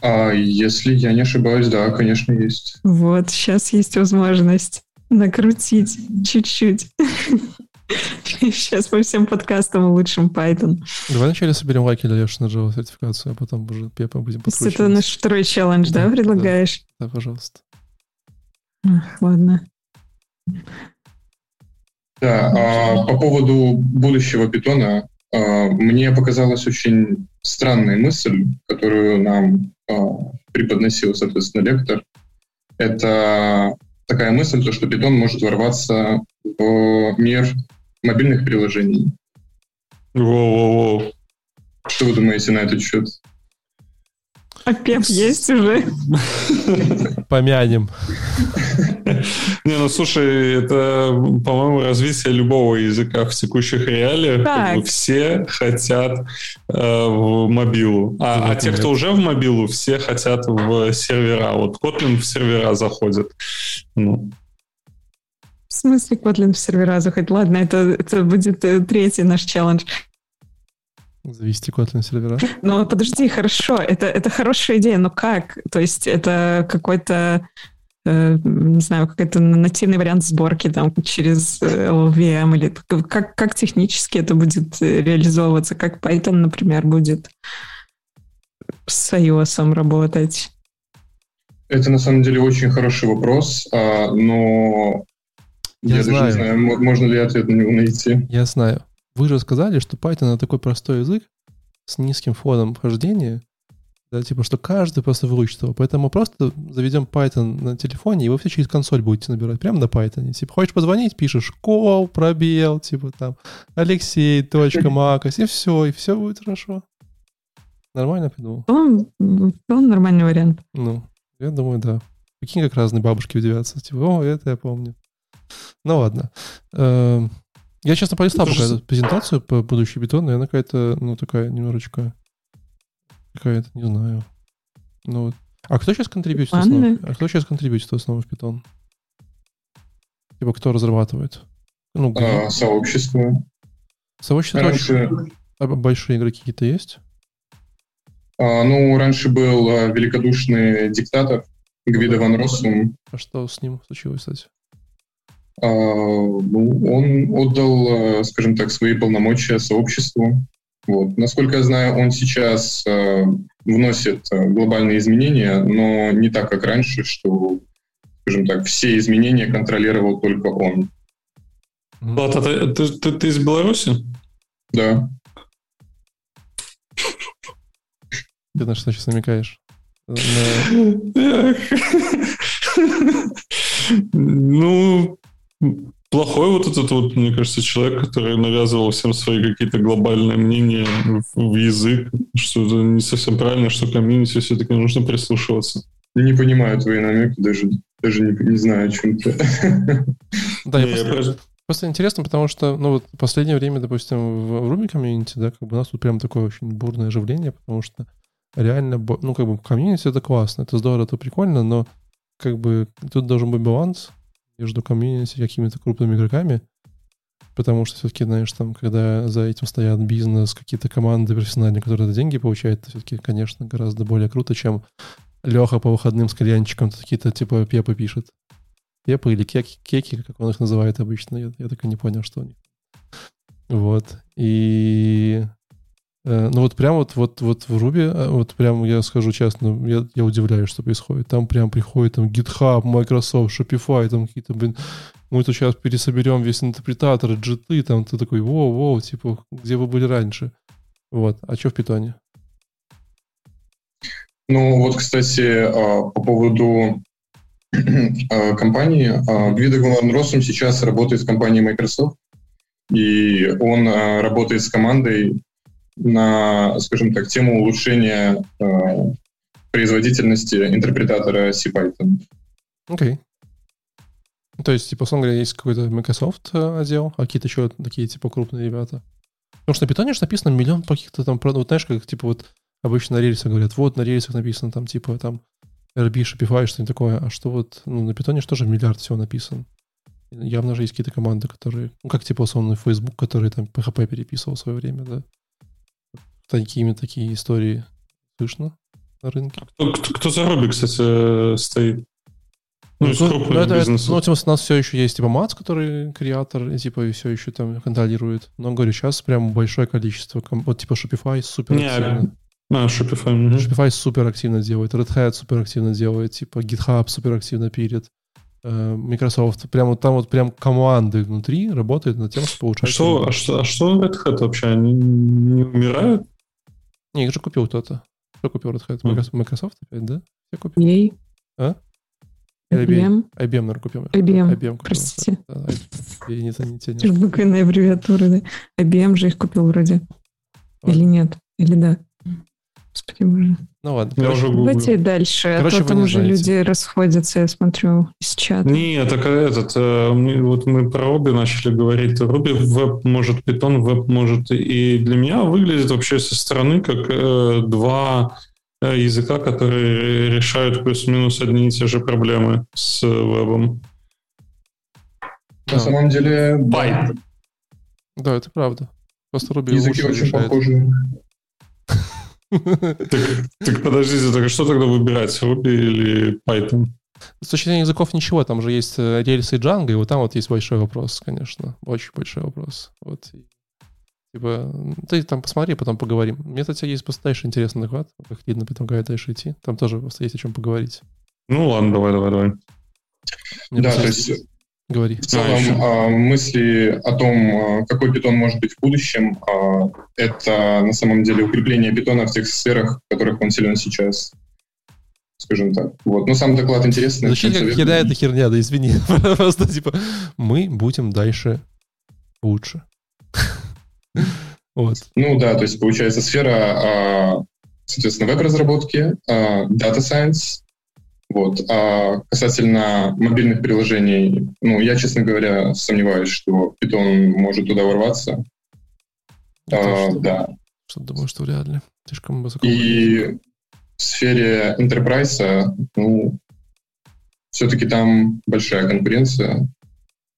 А если я не ошибаюсь, да, конечно, есть.
Вот, сейчас есть возможность накрутить чуть-чуть. Сейчас по всем подкастам улучшим Python.
Давай вначале соберем лайки для Леши на Java сертификацию, а потом уже Пепа будем подкручивать.
Это наш второй челлендж, да, да предлагаешь?
Да, да, пожалуйста.
Ах, ладно.
Да, а по поводу будущего питона, а, мне показалась очень странная мысль, которую нам а, преподносил, соответственно, лектор. Это такая мысль, то, что Python может ворваться в мир мобильных приложений.
Воу-воу-воу.
Что вы думаете на этот счет?
А пеп есть уже?
Помянем.
Не, ну слушай, это, по-моему, развитие любого языка в текущих реалиях. Все хотят э, в мобилу. А, а те, кто уже в мобилу, все хотят в сервера. Вот Kotlin в сервера заходит. Ну.
В смысле Kotlin в сервера заходит? Ладно, это, это будет э, третий наш челлендж.
Завести Kotlin сервера?
Ну, подожди, хорошо, это, это хорошая идея, но как? То есть это какой-то, э, не знаю, какой-то нативный вариант сборки там через LLVM или как, как технически это будет реализовываться? Как Python, например, будет с iOS работать?
Это на самом деле очень хороший вопрос, а, но я, я знаю. даже не знаю, можно ли ответ на него найти.
Я знаю. Вы же сказали, что Python это такой простой язык с низким фоном вхождения, да, типа, что каждый просто выучит его. Поэтому просто заведем Python на телефоне, и вы все через консоль будете набирать, прямо на Python. Типа, хочешь позвонить, пишешь кол, пробел, типа там, Алексей, точка, Макос, и все, и все будет хорошо. Нормально придумал?
Он, он нормальный вариант.
Ну, я думаю, да. Прикинь, как разные бабушки удивятся. Типа, о, это я помню. Ну ладно. Эм, я, честно, полистал пока эту презентацию по будущей бетону, и она какая-то, ну, такая немножечко... Какая-то, не знаю. Ну, а кто сейчас контрибьютит в основном? А кто сейчас контрибьютит в основном в питон? Типа, кто разрабатывает?
Ну, а, сообщество.
Сообщество раньше... А большие игроки какие-то есть?
А, ну, раньше был а, великодушный диктатор Гвида Ван Россум.
А что с ним случилось, кстати?
А, ну, он отдал, а, скажем так, свои полномочия сообществу. Вот. Насколько я знаю, он сейчас а, вносит а, глобальные изменения, но не так, как раньше, что, скажем так, все изменения контролировал только он.
Влад, а ты, ты, ты, ты из Беларуси?
Да.
Ты на что сейчас намекаешь?
Ну, плохой вот этот вот, мне кажется, человек, который навязывал всем свои какие-то глобальные мнения в язык, что это не совсем правильно, что комьюнити все-таки нужно прислушиваться.
Не понимаю твои намеки, даже, даже не, не знаю, о чем ты.
Да, я просто, просто интересно, потому что, ну вот, в последнее время, допустим, в Ruby комьюнити, да, как бы у нас тут прям такое очень бурное оживление, потому что реально, ну, как бы комьюнити это классно, это здорово, это прикольно, но как бы тут должен быть баланс между комьюнити какими-то крупными игроками, потому что все-таки, знаешь, там, когда за этим стоят бизнес, какие-то команды профессиональные, которые деньги получают, это все-таки, конечно, гораздо более круто, чем Леха по выходным с кальянчиком какие-то типа Пепа пишет. Пепа или кеки, кеки, как он их называет обычно. Я, я так и не понял, что у них. Вот. И ну вот прям вот, вот, вот в Ruby, э, вот прям я скажу честно, я, я удивляюсь, что происходит. Там прям приходит там GitHub, Microsoft, Shopify, там какие-то, блин, мы тут сейчас пересоберем весь интерпретатор, GT, там ты такой, воу, воу, типа, где вы были раньше? Вот. А что в питоне?
Ну вот, кстати, а, по поводу а, компании, Гвидо Гуман сейчас работает в компании Microsoft, и он а, работает с командой, на, скажем так, тему улучшения э, производительности интерпретатора CPython.
Окей. Okay. То есть, типа, условно говоря, есть какой-то Microsoft э, отдел, а какие-то еще такие, типа, крупные ребята. Потому что на питоне же написано миллион каких-то там, вот знаешь, как, типа, вот обычно на рельсах говорят, вот на рельсах написано там, типа, там, RB, Shopify, что-нибудь такое, а что вот, ну, на питоне же тоже миллиард всего написан. Явно же есть какие-то команды, которые, ну, как, типа, условно, Facebook, который там PHP переписывал в свое время, да такими такие истории слышно на рынке.
Кто, кто, кто за Руби, кстати, стоит? Ну, ну, из ну,
ну это, бизнеса. ну, типа, у нас все еще есть типа Мац, который креатор, и типа все еще там контролирует. Но говорю, сейчас прям большое количество. Вот типа Shopify супер Не, активно.
А, Shopify. Угу.
Shopify супер активно делает, Red Hat супер активно делает, типа GitHub супер активно пилит. Э, Microsoft, прямо там вот прям команды внутри работают над тем, чтобы улучшать.
Что, а что, а что Red Hat вообще? Они не умирают?
Не, их же купил кто-то. Кто купил Red Hat? Mm. Microsoft опять, да?
Все купил? EA.
А?
IBM.
IBM, наверное, купил.
IBM, IBM купил. простите. Да,
я не, не,
не, не. Буквенные аббревиатуры, да. IBM же их купил вроде. Ладно. Или нет? Или да? Господи боже.
Ну ладно.
Я уже
Давайте дальше. Короче, а то там уже люди расходятся, я смотрю, из чата.
Нет, так этот, э, вот мы про Руби начали говорить. Руби веб может, питон веб может. И для меня выглядит вообще со стороны как э, два э, языка, которые решают плюс-минус одни и те же проблемы с вебом.
На самом деле,
Byte.
Да, это правда. Просто
Ruby Языки очень решает. похожи.
Так, так подождите, так что тогда выбирать, Ruby или Python?
С точки зрения языков ничего, там же есть э, рельсы и Django, и вот там вот есть большой вопрос, конечно, очень большой вопрос. Вот. Типа, ты там посмотри, потом поговорим. Мне, кстати, есть постоянно интересный доклад, как видно, потом когда дальше идти. Там тоже просто есть о чем поговорить.
Ну ладно, давай, давай, давай.
Мне да, то есть
Говори.
В целом, а, мысли о том, а, какой питон может быть в будущем, а, это на самом деле укрепление питона в тех сферах, в которых он силен сейчас. Скажем так. Вот. Но сам доклад интересный.
Зачем как херня эта херня, да извини. Просто типа мы будем дальше лучше.
вот. Ну да, то есть получается сфера, соответственно, веб-разработки, Data Science, Вот. А касательно мобильных приложений, ну, я, честно говоря, сомневаюсь, что Python может туда ворваться. А,
что,
да.
Что думаю, что вряд ли. Слишком высоко.
И в сфере enterprise, ну, все-таки там большая конкуренция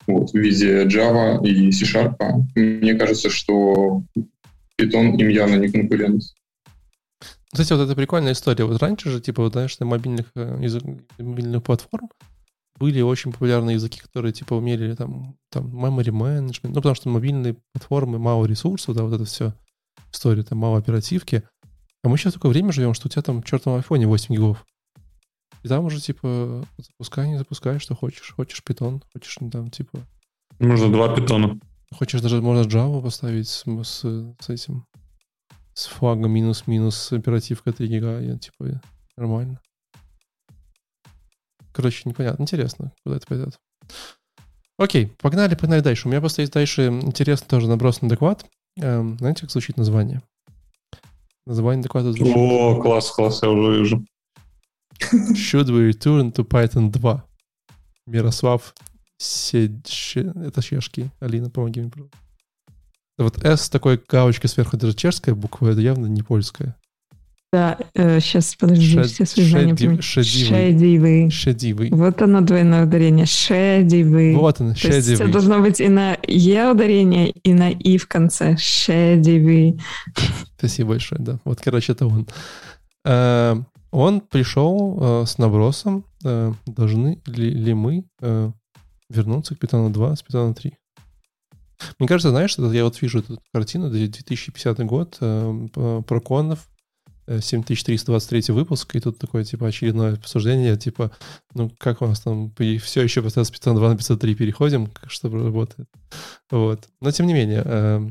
вот, в виде Java и C-Sharp. Мне кажется, что Python им явно не конкурент.
Кстати, вот это прикольная история. Вот раньше же, типа, вот, знаешь, на мобильных, э, язык, мобильных платформ были очень популярные языки, которые, типа, умели там, там memory management, ну, потому что мобильные платформы, мало ресурсов, да, вот это все история, там, мало оперативки. А мы сейчас такое время живем, что у тебя там в чертовом айфоне 8 гигов. И там уже, типа, запускай, не запускай, что хочешь. Хочешь питон, хочешь, там, типа...
Можно два питона.
Хочешь даже, можно Java поставить с, с, с этим, с флагом минус-минус оперативка 3 гига, и, типа, нормально. Короче, непонятно. Интересно, куда это пойдет. Окей, погнали, погнали дальше. У меня просто есть дальше интересный тоже набросный доклад. Эм, знаете, как звучит название? Название доклада звучит...
О, класс, класс, я уже вижу.
Should we return to Python 2? Мирослав Седж... Это чешский. Алина, помоги мне, пожалуйста. Вот S такой галочкой сверху, даже чешская буква, это явно не польская.
Да, э, сейчас, подожди,
Шед-
все связания.
шедивый.
Шедивый.
Шедивый.
Вот оно двойное ударение. Шедивый.
Вот он,
То есть это
шедивый.
должно быть и на Е ударение, и на И в конце. Шедивый.
Спасибо большое, да. Вот, короче, это он. Э, Он пришел э, с набросом, э, должны ли, ли мы э, вернуться к Python 2 с Python 3. Мне кажется, знаешь, это, я вот вижу эту картину, 2050 год, э, про конов, э, 7323 выпуск, и тут такое, типа, очередное обсуждение, типа, ну, как у нас там, все еще просто с Python 2 на Python 3 переходим, как что работает. Вот. Но, тем не менее, э,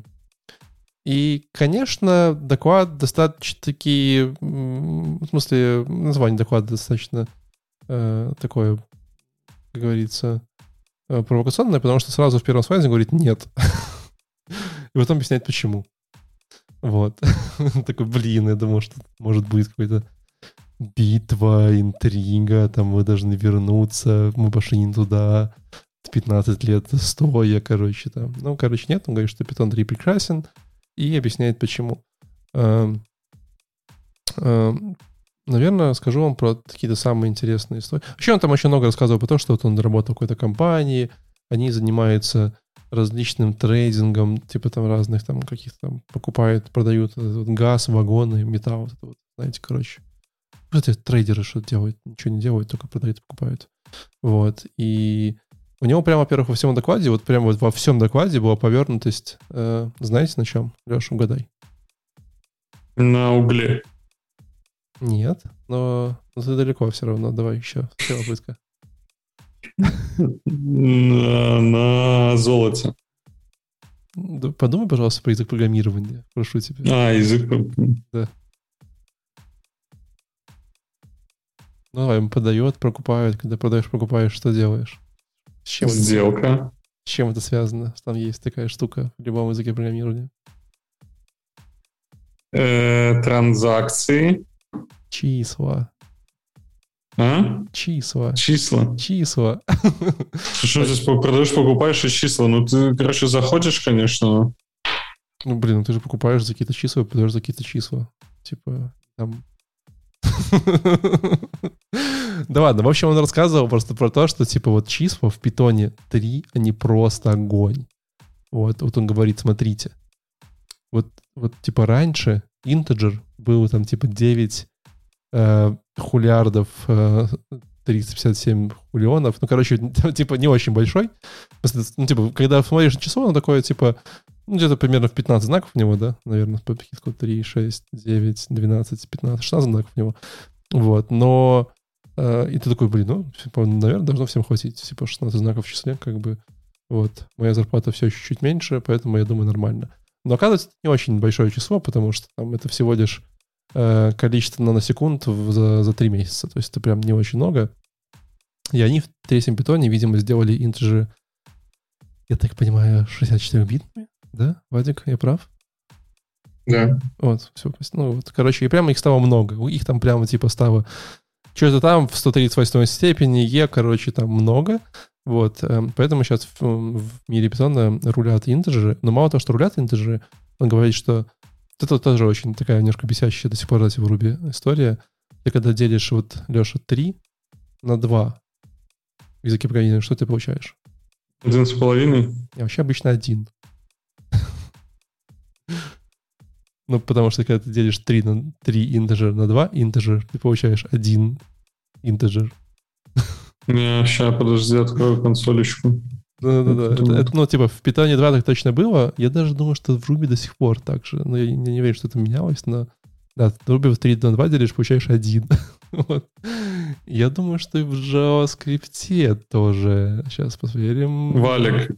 и, конечно, доклад достаточно-таки... м, В смысле, название доклада достаточно э, такое, как говорится, э, провокационное, потому что сразу в первом слайде говорит «нет». И потом объясняет, почему. Вот. Такой, блин, я думал, что может быть какой-то битва, интрига, там мы должны вернуться, мы пошли не туда, 15 лет стоя, короче, там. Ну, короче, нет, он говорит, что Python 3 прекрасен, и объясняет, почему. Наверное, скажу вам про какие-то самые интересные истории. Вообще он там очень много рассказывал про то, что вот он работал в какой-то компании, они занимаются различным трейдингом, типа там разных там каких-то там покупают, продают вот газ, вагоны, металл, вот вот, знаете, короче. Вот эти трейдеры что делают? Ничего не делают, только продают, покупают. Вот. И у него прямо, во-первых, во всем докладе, вот прямо вот во всем докладе была повернутость, э, знаете, на чем? Леша, угадай.
На угле.
Нет, но ты далеко все равно. Давай еще. Еще попытка.
На, на золоте.
Да Подумай, пожалуйста, про язык программирования. Прошу тебя.
А, язык.
Ну, давай, подает, прокупают. Когда продаешь, прокупаешь, что делаешь? С чем, это,
Сделка.
с чем это связано? Там есть такая штука в любом языке программирования.
Э, транзакции.
Числа.
А?
Числа.
Числа.
Числа.
Что здесь продаешь, покупаешь и числа? Ну, ты, короче, заходишь, конечно.
Ну, блин, ну ты же покупаешь за какие-то числа, продаешь за какие-то числа. Типа, там... Да ладно, в общем, он рассказывал просто про то, что, типа, вот числа в питоне 3, они просто огонь. Вот, вот он говорит, смотрите, вот, вот типа, раньше интеджер был там, типа, 9 э, хулиардов, э, 357 хулионов. Ну, короче, типа, не очень большой. Ну, типа, когда смотришь на число, оно такое, типа, ну, где-то примерно в 15 знаков у него, да, наверное, по каких-то 3, 6, 9, 12, 15, 16 знаков у него. Вот, но... э, и ты такой, блин, ну, типа, наверное, должно всем хватить, типа, 16 знаков в числе, как бы, вот. Моя зарплата все еще чуть меньше, поэтому я думаю, нормально. Но оказывается, это не очень большое число, потому что там это всего лишь э, количество наносекунд за, за 3 месяца. То есть это прям не очень много. И они в третьем питоне, видимо, сделали интеджеры, я так понимаю, 64-битными, да, Вадик, я прав?
Да.
Вот, все. Ну, вот, короче, и прямо их стало много. Их там прямо типа стало что-то там в 138 степени, Е, короче, там много. Вот, эм, поэтому сейчас в, в мире питона рулят интеджеры. Но мало того, что рулят интеджеры, он говорит, что это тоже очень такая немножко бесящая до сих пор, кстати, в Руби история. Ты когда делишь, вот, Леша, 3 на 2 в языке программирования, что ты получаешь?
Один с половиной?
Я вообще обычно один. Ну, потому что когда ты делишь 3 на 3 интеджер на 2 интеджер, ты получаешь один интеджер.
Не, сейчас, подожди, открою консолечку.
Да-да-да. Это, это, ну, типа, в питании 2 так точно было. Я даже думаю, что в Ruby до сих пор так же. Но я, я не верю, что это менялось, но... Да, в Ruby в 3 на 2 делишь, получаешь 1. вот. Я думаю, что и в JavaScript тоже. Сейчас посмотрим.
Валик,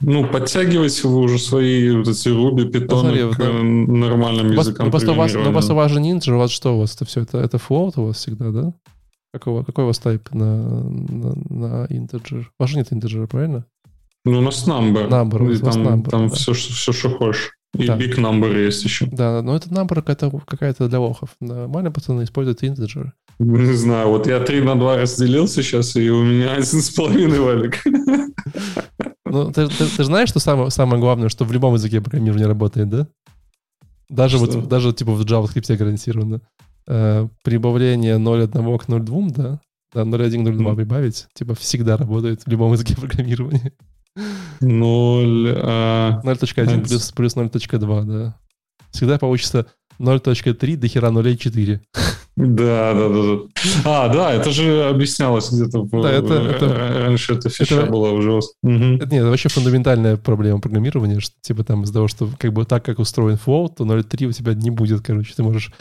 ну, подтягивайте вы уже свои вот эти Ruby, Python к да. нормальным
вас,
языкам
ну, просто у вас, ну, просто у вас же Ninja, у вас что у вас это все? Это, это float у вас всегда, да? Какого, какой у вас тайп на, на, на integer? У вас же нет integer, правильно?
Ну, у нас number.
Number, у
там,
number,
там
да.
все, все, что хочешь. И
Да.
big number есть еще.
Да, но это number какая-то, какая-то для лохов. Нормально пацаны используют integer.
Не знаю, вот я 3 на 2 разделил сейчас, и у меня один с половиной валик.
Ну, ты, ты- ты знаешь, что самое, самое главное, что в любом языке программирования работает, да? Даже
Что?
вот, даже типа в JavaScript гарантированно. Э, прибавление 0.1 к 0.2, да? Да, 0.1 к 0.2
Мгм.
прибавить, типа всегда работает в любом языке программирования.
0, а,
0.1
Это-
плюс, плюс 0.2, да. Всегда получится 0.3 до хера 0.4.
да, да, да, да. А, да, это же объяснялось где-то.
Да, это-
р-
это-
Раньше эта фича
это-
была уже. Мгм.
Это, нет, это вообще фундаментальная проблема программирования, что типа там из-за того, что как бы так, как устроен float, то 0.3 у тебя не будет, короче. Ты можешь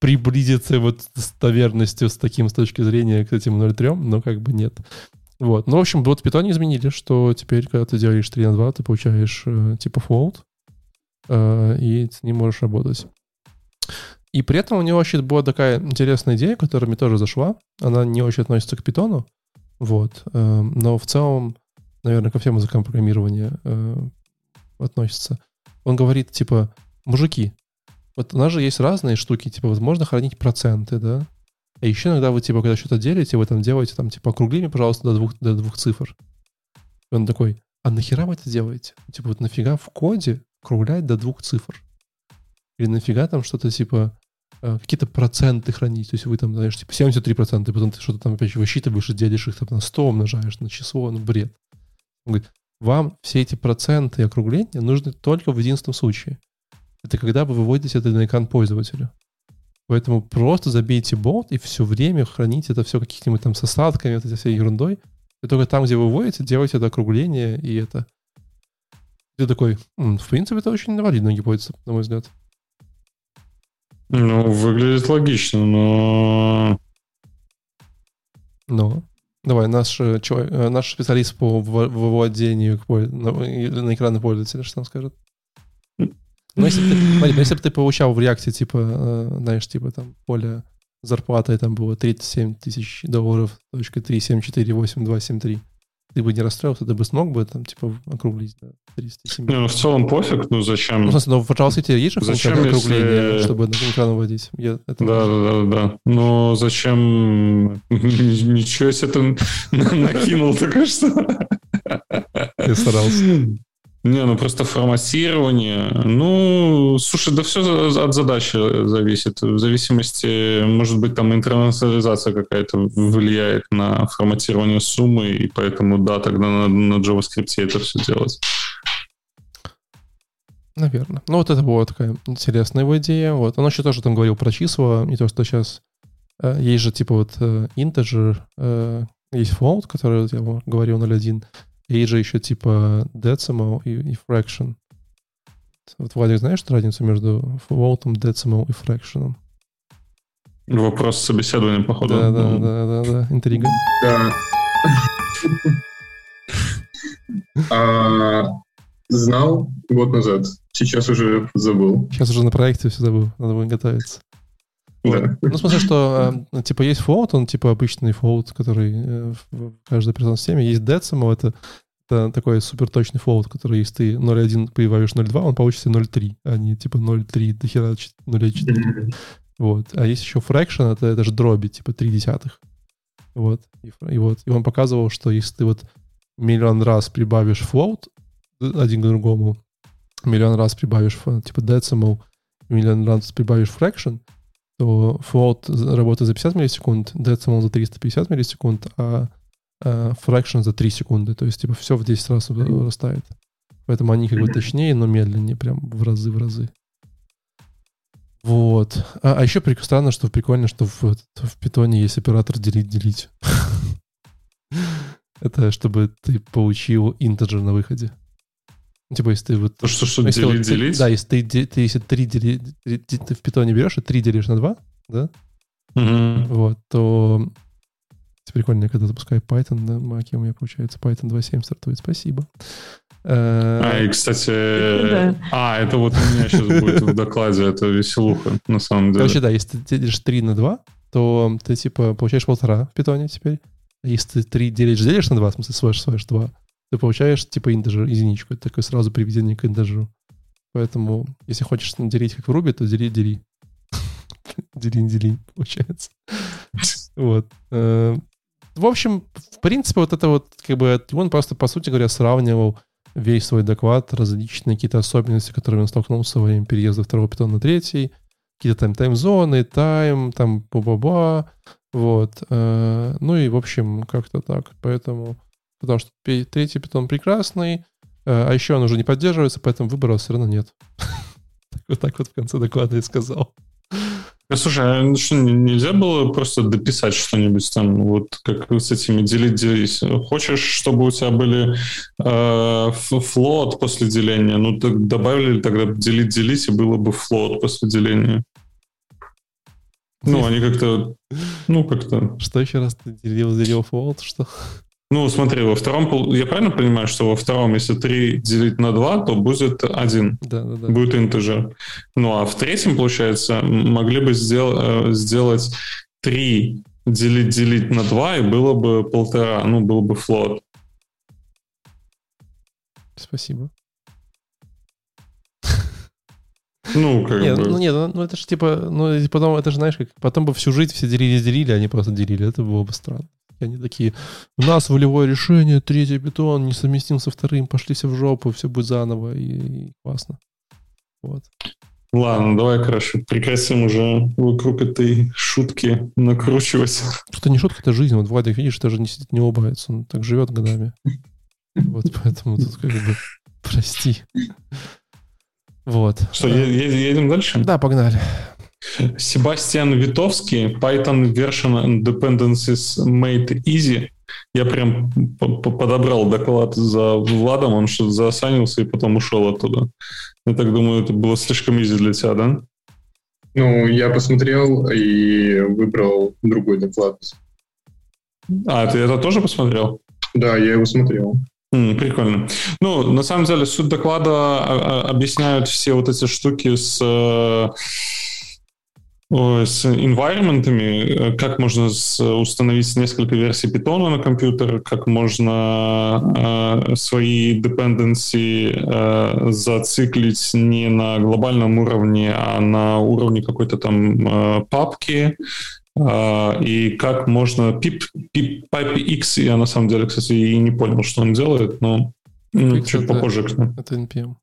приблизиться вот с доверенностью с таким с точки зрения к этим 0.3, но как бы нет. Вот. Ну, в общем, вот в Python изменили, что теперь, когда ты делаешь 3 на 2, ты получаешь э, типа float, э, и с ним можешь работать. И при этом у него вообще была такая интересная идея, которая мне тоже зашла. Она не очень относится к Python, вот. э, но в целом наверное, ко всем языкам программирования э, относится. Он говорит, типа, мужики, вот у нас же есть разные штуки, типа, вот можно хранить проценты, да? А еще иногда вы, типа, когда что-то делите, вы там делаете, там, типа, округли пожалуйста, до двух, до двух цифр. И он такой, а нахера вы это делаете? Типа, вот нафига в коде округлять до двух цифр? Или нафига там что-то, типа, э, какие-то проценты хранить? То есть вы там, знаешь, типа, 73%, и потом ты что-то там опять высчитываешь и делишь их там на 100 умножаешь на число, ну, бред. Он говорит, вам все эти проценты и округления нужны только в единственном случае. Это когда вы выводите это на экран пользователя. Поэтому просто забейте болт и все время храните это все какими-нибудь там с осадками, вот этой всей ерундой. И только там, где вы выводите, делайте это округление и это. Ты такой, «М, в принципе, это очень валидная гипотеза, на мой взгляд.
Ну, выглядит логично, но...
Но давай, наш, э, человек, э, наш специалист по выво- выводению на, на экраны пользователя, что он скажет? Ну, если бы ты, смотри, ну, если бы ты получал в реакте, типа, э, знаешь, типа там поле зарплаты там было 37 тысяч долларов, точка 3748273, ты бы не расстроился, ты бы смог бы там, типа, округлить до 307.
Не, ну, в целом пофиг, ну зачем?
Ну, ну, в JavaScript есть же
Зачем,
округления,
если-
чтобы на экран выводить. Я, это
Да, да, да, да. Но зачем? Ничего себе ты накинул только что.
я старался.
Не, ну просто форматирование. Ну, слушай, да все от задачи зависит. В зависимости, может быть, там интернационализация какая-то влияет на форматирование суммы, и поэтому, да, тогда надо на JavaScript это все делать.
Наверное. Ну, вот это была такая интересная его идея. Вот. Он еще тоже там говорил про числа, и то, что сейчас э, есть же типа вот э, integer, э, есть float, который я говорил 0.1, и есть же еще типа decimal и, и fraction. Вот, Владик, знаешь разницу между float, decimal и fraction?
Вопрос собеседования, походу.
Да, да,
Ну,
да, да, да, интрига.
Да. А, Знал год назад. Сейчас уже забыл.
Сейчас уже на проекте все забыл, надо будет готовиться.
Да.
Ну, в смысле, что, э, типа, есть float, он, типа, обычный float, который э, в каждой операционной системе. Есть decimal, это, это такой суперточный float, который, если ты 0.1 прибавишь 0.2, он получится 0.3, а не, типа, 0.3 до хера 0.4.
Мгм.
Вот. А есть еще fraction, это, это же дроби, типа 3 десятых. Вот. И, и вот. И он показывал, что если ты вот миллион раз прибавишь float один к другому, миллион раз прибавишь типа decimal, миллион раз прибавишь fraction, то float работает за 50 миллисекунд, decimal за 350 миллисекунд, а, а fraction за 3 секунды. То есть, типа, все в 10 раз вырастает. Поэтому они как бы точнее, но медленнее, прям в разы, в разы. Вот. А, а еще странно, что прикольно, что в, в питоне есть оператор делить-делить. Это чтобы ты получил интеджер на выходе. Типа, если ты вот...
То, что, что если делить, делить?
Да, если ты, ты, ты если три дели, ты в питоне берешь и три делишь на два, да?
Угу.
Вот, то прикольно, когда запускаю Python на Mac, у меня получается Python 2.7 стартует. Спасибо.
Э, а, и, кстати... Да. А, это вот у меня сейчас будет в докладе, это веселуха, на самом деле.
Короче, да, если ты делишь 3 на 2, то ты, типа, получаешь полтора в питоне теперь. А если ты 3 делишь, делишь на 2, в смысле, свэш, свэш 2, ты получаешь, типа, интеджер, единичку. Это такое сразу приведение к интеджеру. Поэтому, если хочешь делить как в Ruby, то дели, дели. дели, дели, получается. вот. Э, в общем, в принципе, вот это вот, как бы, он просто, по сути говоря, сравнивал весь свой доклад, различные какие-то особенности, которыми он столкнулся во время переезда второго питона на третий, какие-то там тайм-зоны, тайм, там ба-ба-ба, вот. Э, ну и, в общем, как-то так. Поэтому, потому что третий питон прекрасный, э, а еще он уже не поддерживается, поэтому выбора все равно нет. Вот так вот в конце доклада и сказал.
Слушай, а что, нельзя было просто дописать что-нибудь там, вот как с этими делить, делить? Хочешь, чтобы у тебя были э, флот после деления? Ну, так добавили тогда делить, делить, и было бы флот после деления. Ну, они как-то, ну, как-то...
Что еще раз ты делил, делил флот, что?
Ну, смотри, во втором, я правильно понимаю, что во втором, если 3 делить на 2, то будет 1.
Да, да, да.
Будет интеджер. Ну, а в третьем, получается, могли бы сдел, э, сделать 3 делить, делить на 2, и было бы полтора, ну, был бы флот.
Спасибо.
Ну, как
нет,
бы.
Ну, нет, ну, ну это же типа, ну, потом, это же, знаешь, как потом бы всю жизнь все делили-делили, а они просто делили. Это было бы странно. И они такие, у нас волевое решение, третий бетон не совместим со вторым, пошли все в жопу, все будет заново, и, и классно. Вот.
Ладно, давай, короче, прекратим уже вокруг этой шутки накручивать.
Это не шутка, это жизнь. Вот Владик, видишь, даже не сидит, не улыбается. Он так живет годами. Вот поэтому тут как бы прости. Вот.
Что, едем дальше?
Да, погнали.
Себастьян Витовский, Python Version Dependencies Made Easy. Я прям подобрал доклад за Владом, он что-то заосанился и потом ушел оттуда. Я так думаю, это было слишком изи для тебя, да?
Ну, я посмотрел и выбрал другой доклад.
А, ты это тоже посмотрел?
Да, я его смотрел.
Mm, прикольно. Ну, на самом деле, суть доклада а, а, объясняют все вот эти штуки с э, с environment'ами, э, как можно установить несколько версий питона на компьютер, как можно э, свои dependency э, зациклить не на глобальном уровне, а на уровне какой-то там э, папки, э, и как можно pip, pip, pipe X, я на самом деле, кстати, и не понял, что он делает, но ну, чуть это, попозже.
Это NPM.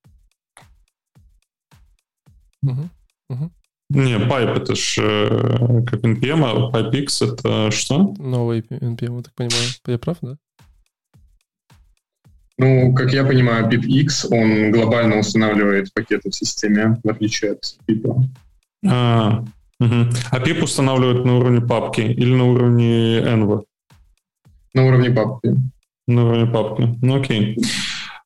Угу. Угу. Не, Pipe это ж э, как NPM, а PipeX это что?
Новый NPM, я так понимаю. Я прав, да?
Ну, как я понимаю, PipX, он глобально устанавливает пакеты в системе, в отличие от PIP.
А, угу. а PIP устанавливает на уровне папки или на уровне Env?
На уровне папки.
На уровне папки. Ну, окей.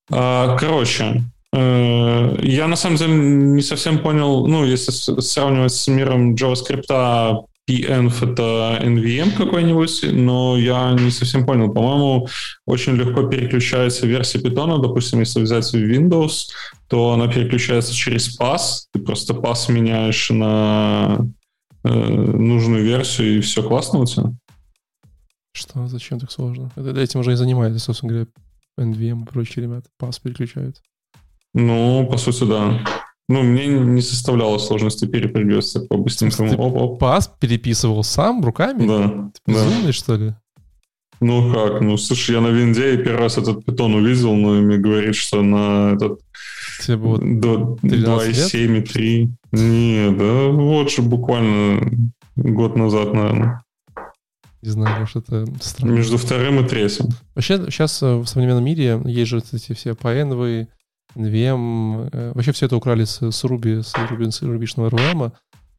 А, короче, я на самом деле не совсем понял, ну, если сравнивать с миром JavaScript, PNF это NVM какой-нибудь, но я не совсем понял. По-моему, очень легко переключается версия Python. Допустим, если взять Windows, то она переключается через pass. Ты просто pass меняешь на э, нужную версию, и все классно у тебя.
Что? Зачем так сложно? Этим уже и занимаются, собственно говоря, NVM и прочие ребята. Pass переключают.
Ну, по сути, да. Ну, мне не составляло сложности перепрыгивать так по быстренькому.
Оп -оп. Пас переписывал сам руками?
Да.
Ты безумный, да. что ли?
Ну как? Ну, слушай, я на винде первый раз этот питон увидел, но мне говорит, что на этот...
Тебе было
2,7,3. Не, да вот же буквально год назад, наверное.
Не знаю, может, это
странно. Между вторым и третьим.
Вообще, сейчас э, в современном мире есть же эти все PNV, NVM, э, вообще все это украли с, с Ruby, с Ruby, с рубишного RVM.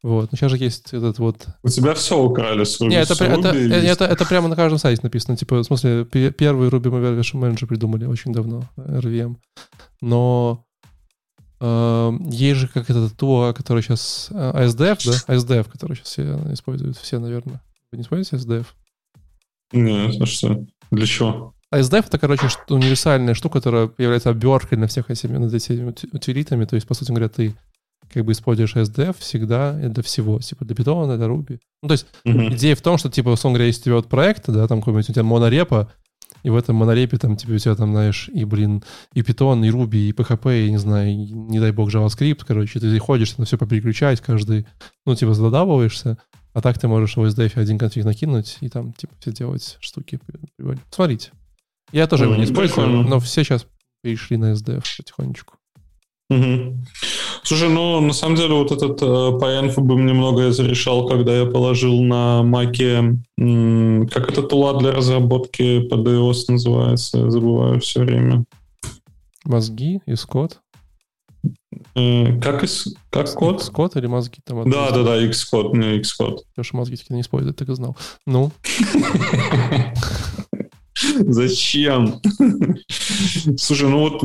Вот. Но сейчас же есть этот вот...
У тебя все украли с Ruby.
Нет, это, это, это, это, это прямо на каждом сайте написано. Типа, в смысле, первый Ruby Version Manager придумали очень давно, RVM. Но э, есть же как этот то, который сейчас... ASDF, э, да? ASDF, который сейчас все используют, все, наверное. Вы не используете SDF?
Нет, а что? Для чего?
А SDF это, короче, универсальная штука, которая является оберткой на всех этими, над этими утилитами. То есть, по сути говоря, ты как бы используешь SDF всегда и для всего, типа для Python, для Ruby. Ну, то есть mm-hmm. идея в том, что, типа, условно говоря, если у тебя вот проект, да, там какой-нибудь у тебя монорепа, и в этом монорепе там, типа, у тебя там, знаешь, и, блин, и Python, и Ruby, и PHP, и, не знаю, и, не дай бог, JavaScript, короче, ты ходишь, на все попереключать, каждый, ну, типа, задавываешься, а так ты можешь в SDF один конфиг накинуть и там, типа, все делать штуки. Смотрите. Я тоже его не использую, но все сейчас перешли на SDF потихонечку.
Угу. Слушай, ну, на самом деле, вот этот э, бы мне многое зарешал, когда я положил на маке, м- как это тула для разработки под iOS называется, забываю все время.
Мозги, искод?
Э, как, из, как код?
Xcode или мозги? Там
да, да, да, Xcode, не Xcode.
Потому что мозги не используют, так и знал. Ну?
Зачем? Слушай, ну вот,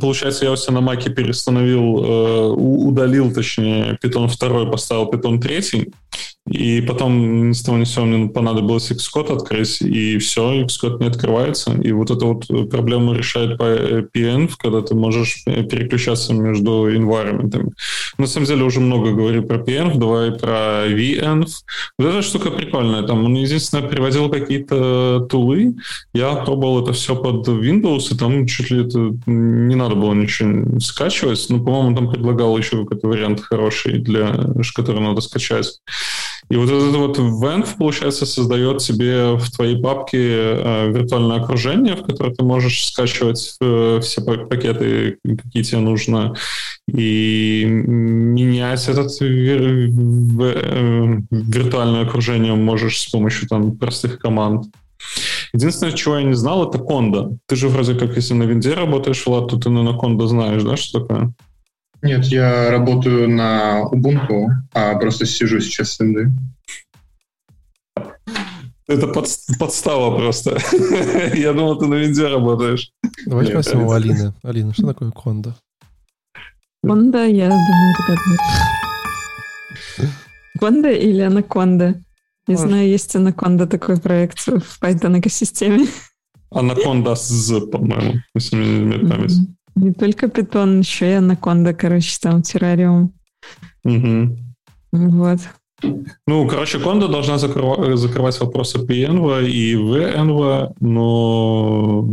получается, я у себя на маке перестановил, э, удалил, точнее, Python 2, поставил Python 3, и потом ни с того ни с сего мне понадобилось Xcode открыть, и все, Xcode не открывается. И вот эта вот проблема решает PN, когда ты можешь переключаться между environment. На самом деле уже много говорю про PN, давай про VN. Вот эта штука прикольная. Там он единственное приводил какие-то тулы. Я пробовал это все под Windows, и там чуть ли это не надо было ничего скачивать. Ну, по-моему, там предлагал еще какой-то вариант хороший, для, который надо скачать. И вот этот вот Venv, получается, создает себе в твоей папке э, виртуальное окружение, в которое ты можешь скачивать э, все пакеты, какие тебе нужно, и менять этот вир- э, виртуальное окружение можешь с помощью там простых команд. Единственное, чего я не знал, это конда. Ты же вроде как, если на винде работаешь, Влад, то ты на конда знаешь, да, что такое?
Нет, я работаю на Ubuntu, а просто сижу сейчас с Инды.
Это под, подстава просто. Я думал, ты на винде работаешь.
Давай спросим у Алины. Алина, что такое конда?
Конда, я думаю, догадываюсь. Конда или анаконда? Не знаю, есть анаконда такой проект в Python экосистеме.
Анаконда с, по-моему, если мне не память.
Не только питон, еще и анаконда, короче, там террариум.
Угу.
Вот.
Ну, короче, Конда должна закрывать, закрывать вопросы PNV и VNV, но...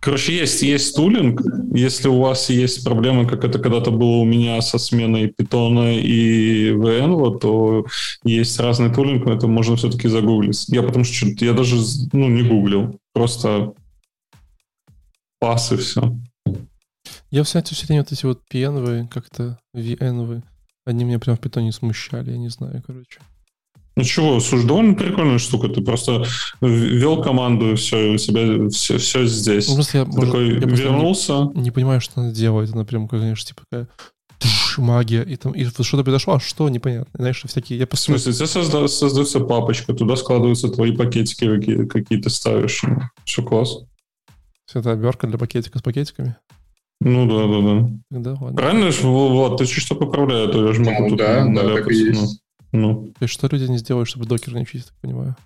Короче, есть, есть тулинг. Если у вас есть проблемы, как это когда-то было у меня со сменой питона и VNV, то есть разный тулинг, это можно все-таки загуглить. Я потому что я даже ну, не гуглил. Просто пас и все.
Я, кстати, все время вот эти вот PNV, как-то VNV, они меня прям в питоне смущали, я не знаю, короче.
Ну чего, слушай, довольно прикольная штука. Ты просто ввел команду, и все, у тебя все, все здесь. Ну,
просто я,
Ты такой я вернулся.
Не, не понимаю, что надо делать. Она прям, конечно, типа такая магия, и там и что-то произошло, а что, непонятно. Знаешь, всякие... Я
просто... В смысле, тебе созда... создается папочка, туда складываются твои пакетики, какие, какие ты ставишь. Все класс.
Это обертка для пакетика с пакетиками?
Ну да, да, да.
Да, ладно.
Правильно же, Влад, ты что поправляю, а то я же могу
ну,
тут
да, да, так и есть.
Ну. ну.
То есть что люди не сделают, чтобы докер не учить, так понимаю?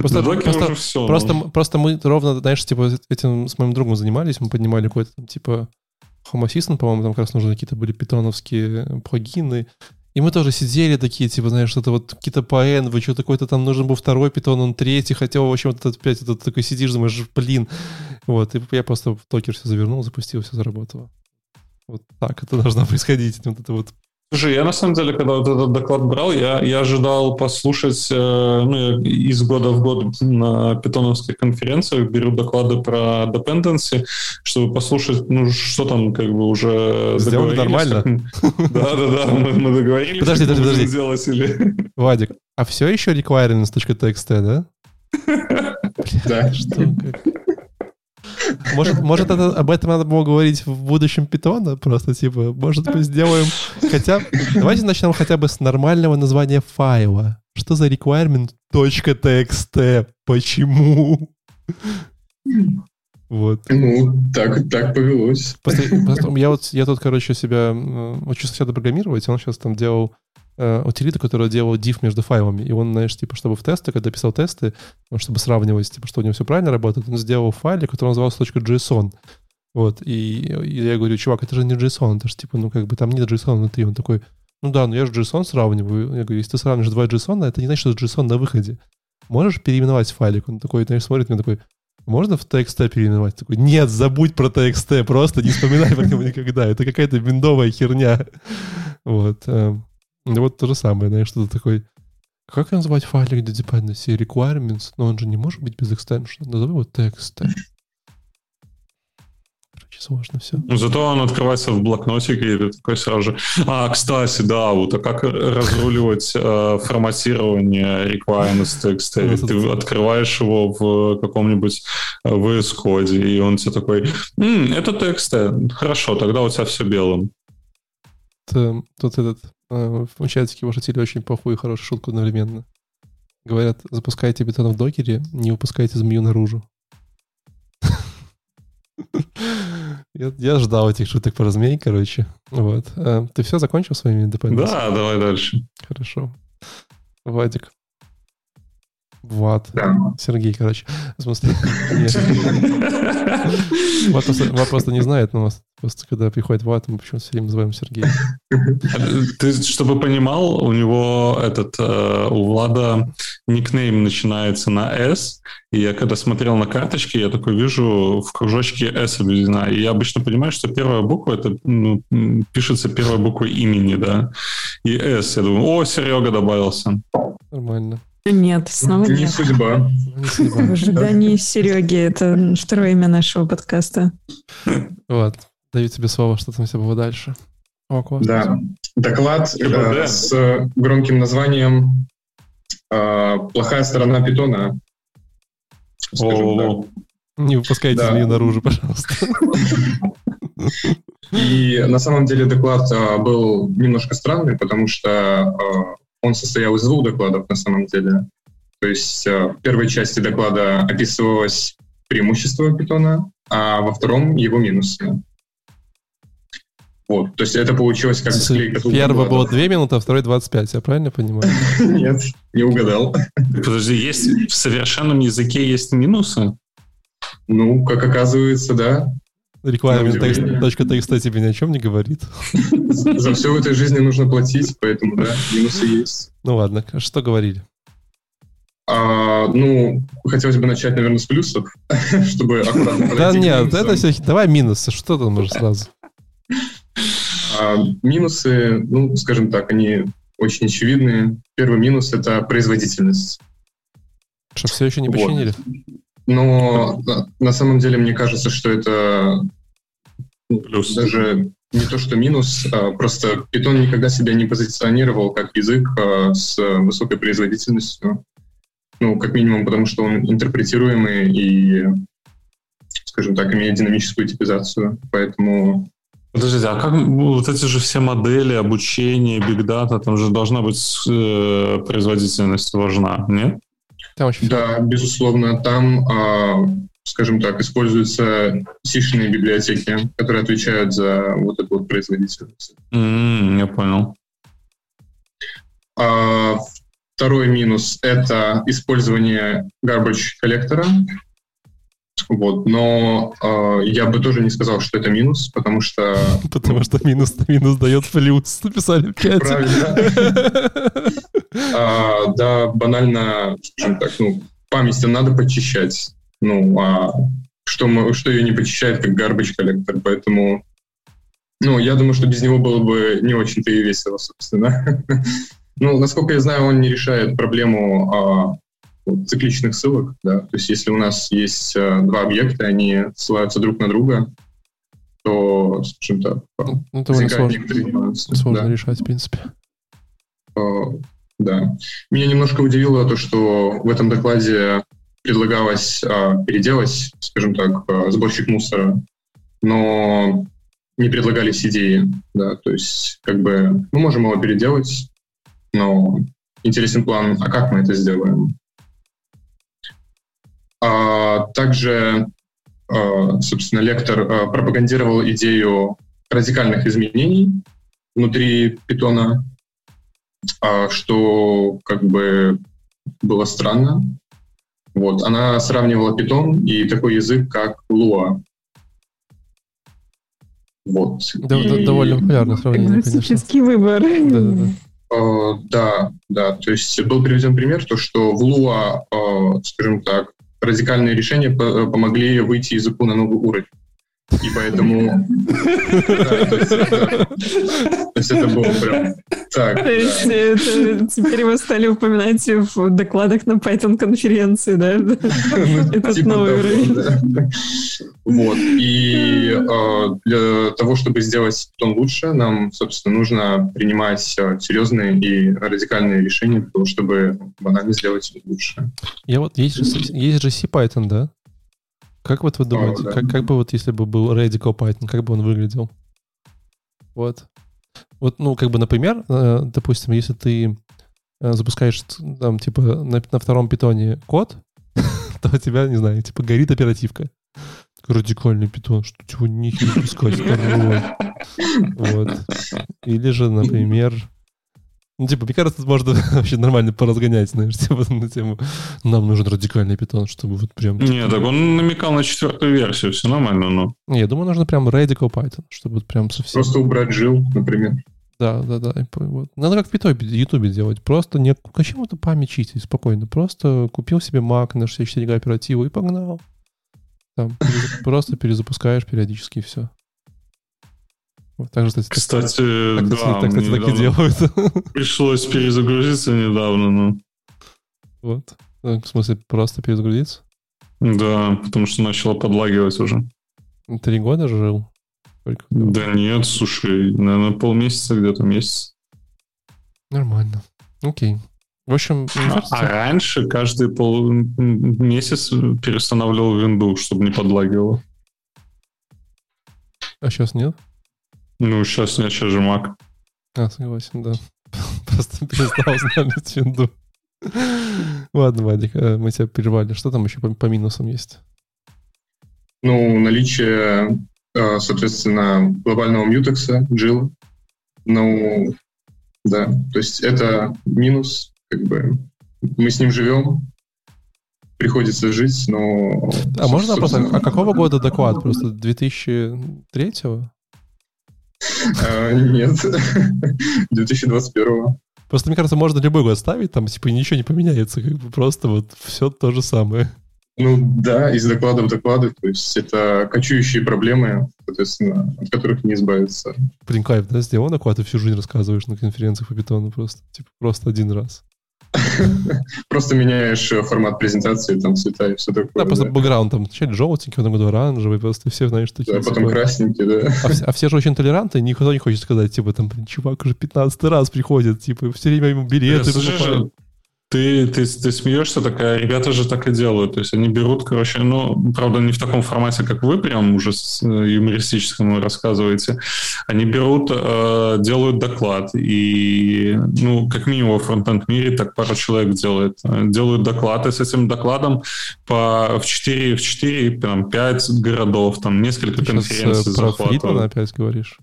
Просто, просто, все, просто, ну. просто мы ровно, знаешь, типа этим с моим другом занимались, мы поднимали какой-то там типа Home Assistant, по-моему, там как раз нужны какие-то были питоновские плагины, И мы тоже сидели такие, типа, знаешь, что-то вот какие-то по вы что такой-то там нужен был второй питон, он третий, хотя, в общем, вот этот опять этот такой сидишь, думаешь, блин. Вот, и я просто в токер все завернул, запустил, все заработало. Вот так это должно происходить. Вот это вот
Слушай, я на самом деле, когда вот этот доклад брал, я, я ожидал послушать, э, ну, из года в год на питоновских конференциях беру доклады про dependency, чтобы послушать, ну, что там как бы уже
Сделали нормально.
Да-да-да, мы, мы договорились,
подожди, подожди, подожди.
сделать или...
Вадик, а все еще requirements.txt, да?
Да.
Что, как? Может, может это, об этом надо было говорить в будущем питона? Просто типа, может мы сделаем хотя... Давайте начнем хотя бы с нормального названия файла. Что за requirement .txt? Почему? Вот.
Ну, так, так повелось.
Просто, просто я вот, я тут, короче, себя учу сначала программировать, он сейчас там делал э, утилиту, которая делала div между файлами. И он, знаешь, типа, чтобы в тесты, когда писал тесты, чтобы сравнивать, типа, что у него все правильно работает, он сделал файл, который назывался .json. Вот, и, и я говорю, чувак, это же не JSON, это же, типа, ну, как бы там нет JSON внутри. Он такой, ну да, ну я же JSON сравниваю. Я говорю, если ты сравнишь два JSON, это не значит, что JSON на выходе. Можешь переименовать файлик? Он такой, знаешь, смотрит мне такой, можно в TXT переименовать? Такой, нет, забудь про TXT, просто не вспоминай про него никогда. Это какая-то виндовая херня. Вот. Эм. Ну вот то же самое, знаешь, что-то такой... Как назвать файлик для dependency? Requirements? Но он же не может быть без extension. Назови его text. Короче, сложно все.
Ну, зато он открывается в блокнотике, и ты такой сразу же... А, кстати, да, вот, а как разруливать э, форматирование requirements text? Ты открываешь его в каком-нибудь VS Code, и он тебе такой, М, это текст, хорошо, тогда у тебя все белым.
Тут этот в чатике пошутили очень плохую и хорошую шутку одновременно. Говорят, запускайте бетон в докере, не выпускайте змею наружу. Я, я ждал этих шуток про змей, короче. Вот. А, ты все закончил своими
депенденциями? Да, давай дальше.
Хорошо. Вадик. Влад.
Да.
Сергей, короче. В смысле, Влад просто, Влад просто не знает, но просто когда приходит Влад, мы почему-то все время называем Сергея.
Ты, чтобы понимал, у него этот, э, у Влада никнейм начинается на S, и я когда смотрел на карточки, я такой вижу в кружочке S обведена, и я обычно понимаю, что первая буква, это ну, пишется первой буквой имени, да, и S. Я думаю, о, Серега добавился.
Нормально.
Нет, снова
не
нет.
судьба.
В ожидании Сереги. Это второе имя нашего подкаста.
Вот. Даю тебе слово, что там все было дальше.
О, классно. Да. Доклад э, с громким названием э, «Плохая сторона питона».
Не выпускайте да. змею наружу, пожалуйста.
И на самом деле доклад э, был немножко странный, потому что э, он состоял из двух докладов на самом деле. То есть э, в первой части доклада описывалось преимущество питона, а во втором его минусы. Вот, то есть это получилось как
склейка Первый было 2 минуты, а второй 25, я правильно понимаю?
Нет, не угадал.
Подожди, есть в совершенном языке есть минусы?
Ну, как оказывается, да.
Requirement.txt тебе ни о чем не говорит.
За все в этой жизни нужно платить, поэтому, да, минусы есть.
Ну ладно, что говорили?
А, ну, хотелось бы начать, наверное, с плюсов, чтобы аккуратно
Да нет, это все... Давай минусы, что там уже сразу?
А, минусы, ну, скажем так, они очень очевидные. Первый минус — это производительность.
Что, все еще не починили? Вот.
Но на, на самом деле мне кажется, что это Плюс. даже не то, что минус, а просто Python никогда себя не позиционировал как язык а, с высокой производительностью. Ну, как минимум, потому что он интерпретируемый и, скажем так, имеет динамическую типизацию. Поэтому
Подождите, а как вот эти же все модели обучения, биг дата, там же должна быть э, производительность важна, нет?
Там очень да, безусловно, там, а, скажем так, используются сишные библиотеки, которые отвечают за вот эту вот производительность.
Mm, я понял.
А, второй минус — это использование garbage коллектора. Вот, но э, я бы тоже не сказал, что это минус, потому что...
Потому что минус минус дает плюс, написали в чате.
Правильно. А, да, банально, скажем так, ну, память надо почищать. Ну, а что, мы, что ее не почищает, как garbage коллектор, поэтому... Ну, я думаю, что без него было бы не очень-то и весело, собственно. ну, насколько я знаю, он не решает проблему а, цикличных ссылок. Да? То есть если у нас есть а, два объекта, они ссылаются друг на друга, то, скажем так,
ну, возникает сложно, некоторые Сложно да. решать, в принципе.
Uh, да. Меня немножко удивило то, что в этом докладе предлагалось uh, переделать, скажем так, сборщик мусора, но не предлагались идеи. Да? То есть, как бы, мы можем его переделать, но интересен план, а как мы это сделаем? А, также, а, собственно, лектор а, пропагандировал идею радикальных изменений внутри питона, что как бы было странно. Вот. Она сравнивала питон и такой язык, как Луа. Вот.
Да, и... Довольно популярное сравнение,
конечно. выбор. Да, да,
да. Uh, да, да. То есть был приведен пример, то, что в Луа, uh, скажем так, радикальные решения помогли выйти языку на новый уровень. И поэтому... То есть это было прям так. То есть
теперь его стали упоминать в докладах на Python-конференции, да? Этот типа новый уровень.
Вот. И а, для того, чтобы сделать Python лучше, нам, собственно, нужно принимать а, серьезные и радикальные решения для того, чтобы банально сделать лучше.
Я вот есть же, есть же C-Python, да? Как вот вы думаете, oh, да. как, как бы вот если бы был Radical Python, как бы он выглядел? Вот. Вот, ну, как бы, например, э, допустим, если ты э, запускаешь там, типа, на, на втором питоне код, то у тебя, не знаю, типа, горит оперативка. Радикальный питон, что чего нихера запускать. Вот. Или же, например, ну, типа, мне кажется, тут можно вообще нормально поразгонять, знаешь, типа, на тему «нам нужен радикальный питон», чтобы вот прям...
Типа... Не, так он намекал на четвертую версию, все нормально, но...
Не, я думаю, нужно прям radical Python, чтобы вот прям совсем...
Просто убрать жил, например.
Да, да, да. Вот. Надо как в Ютубе делать. Просто не к чему-то память чистить спокойно. Просто купил себе Mac на 64 гига оперативу и погнал. Там, просто перезапускаешь периодически и все.
Так же, кстати, кстати так, да, так, кстати, так и делают. Пришлось перезагрузиться недавно, но...
Вот. Ну, в смысле, просто перезагрузиться?
Да, потому что начало подлагивать уже.
Три года жил?
Сколько? Да нет, слушай, наверное, полмесяца где-то, месяц.
Нормально. Окей. В общем,
а, кажется... а раньше каждый пол месяц перестанавливал винду, чтобы не подлагивало.
А сейчас нет?
Ну, сейчас нет, сейчас же Mac.
А, согласен, да. Просто перестал устанавливать винду. Ладно, Вадик, э, мы тебя прервали. Что там еще по, по минусам есть?
Ну, наличие, э, соответственно, глобального мьютекса, джил. Ну, да, то есть это минус, как бы мы с ним живем, приходится жить, но...
А можно вопрос, а какого года доклад? Просто 2003-го?
А, нет, 2021.
Просто, мне кажется, можно любой год ставить, там, типа, ничего не поменяется, как бы просто вот все то же самое.
Ну да, из доклада в доклады, то есть это кочующие проблемы, соответственно, от которых не избавиться.
Блин, кайф, да, сделал доклад, и всю жизнь рассказываешь на конференциях по питону просто, типа, просто один раз.
Просто меняешь э, формат презентации, там цвета и все такое.
Да, просто бэкграунд там вначале желтенький, в этом году оранжевый, просто все знаешь, что
Да, потом красненький, да.
А, а все же очень толерантны, никто не хочет сказать, типа, там, чувак уже 15 раз приходит, типа, все время ему билеты покупают.
Ты, ты, ты смеешься такая, ребята же так и делают. То есть они берут, короче, ну, правда, не в таком формате, как вы прям уже с э, юмористическим рассказываете. Они берут, э, делают доклад, и, ну, как минимум во фронтенд мире так пару человек делает. Делают доклад, и с этим докладом по, в 4, в 4, там, 5 городов, там, несколько ты конференций
сейчас, э, Фридмана опять говоришь?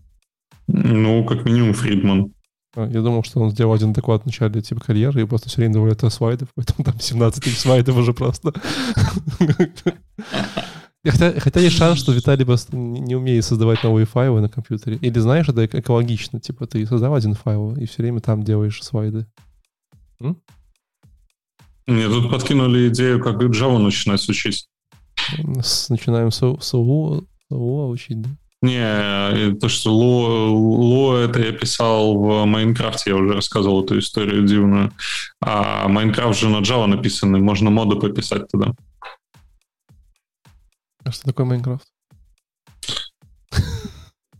Ну, как минимум Фридман.
А, я думал, что он сделал один доклад в начале типа карьеры и просто все время добавляет слайдов, поэтому там 17 тысяч слайдов уже просто. Хотя, хотя есть шанс, что Виталий просто не умеет создавать новые файлы на компьютере. Или знаешь, это экологично. Типа ты создал один файл и все время там делаешь слайды.
М? Мне тут подкинули идею, как Java начинать учить.
С, начинаем с, с учить, да?
Не, то, что Ло, Ло это я писал в Майнкрафте, я уже рассказывал эту историю дивную. А Майнкрафт же на Java написанный, можно моды пописать туда.
А что такое Майнкрафт?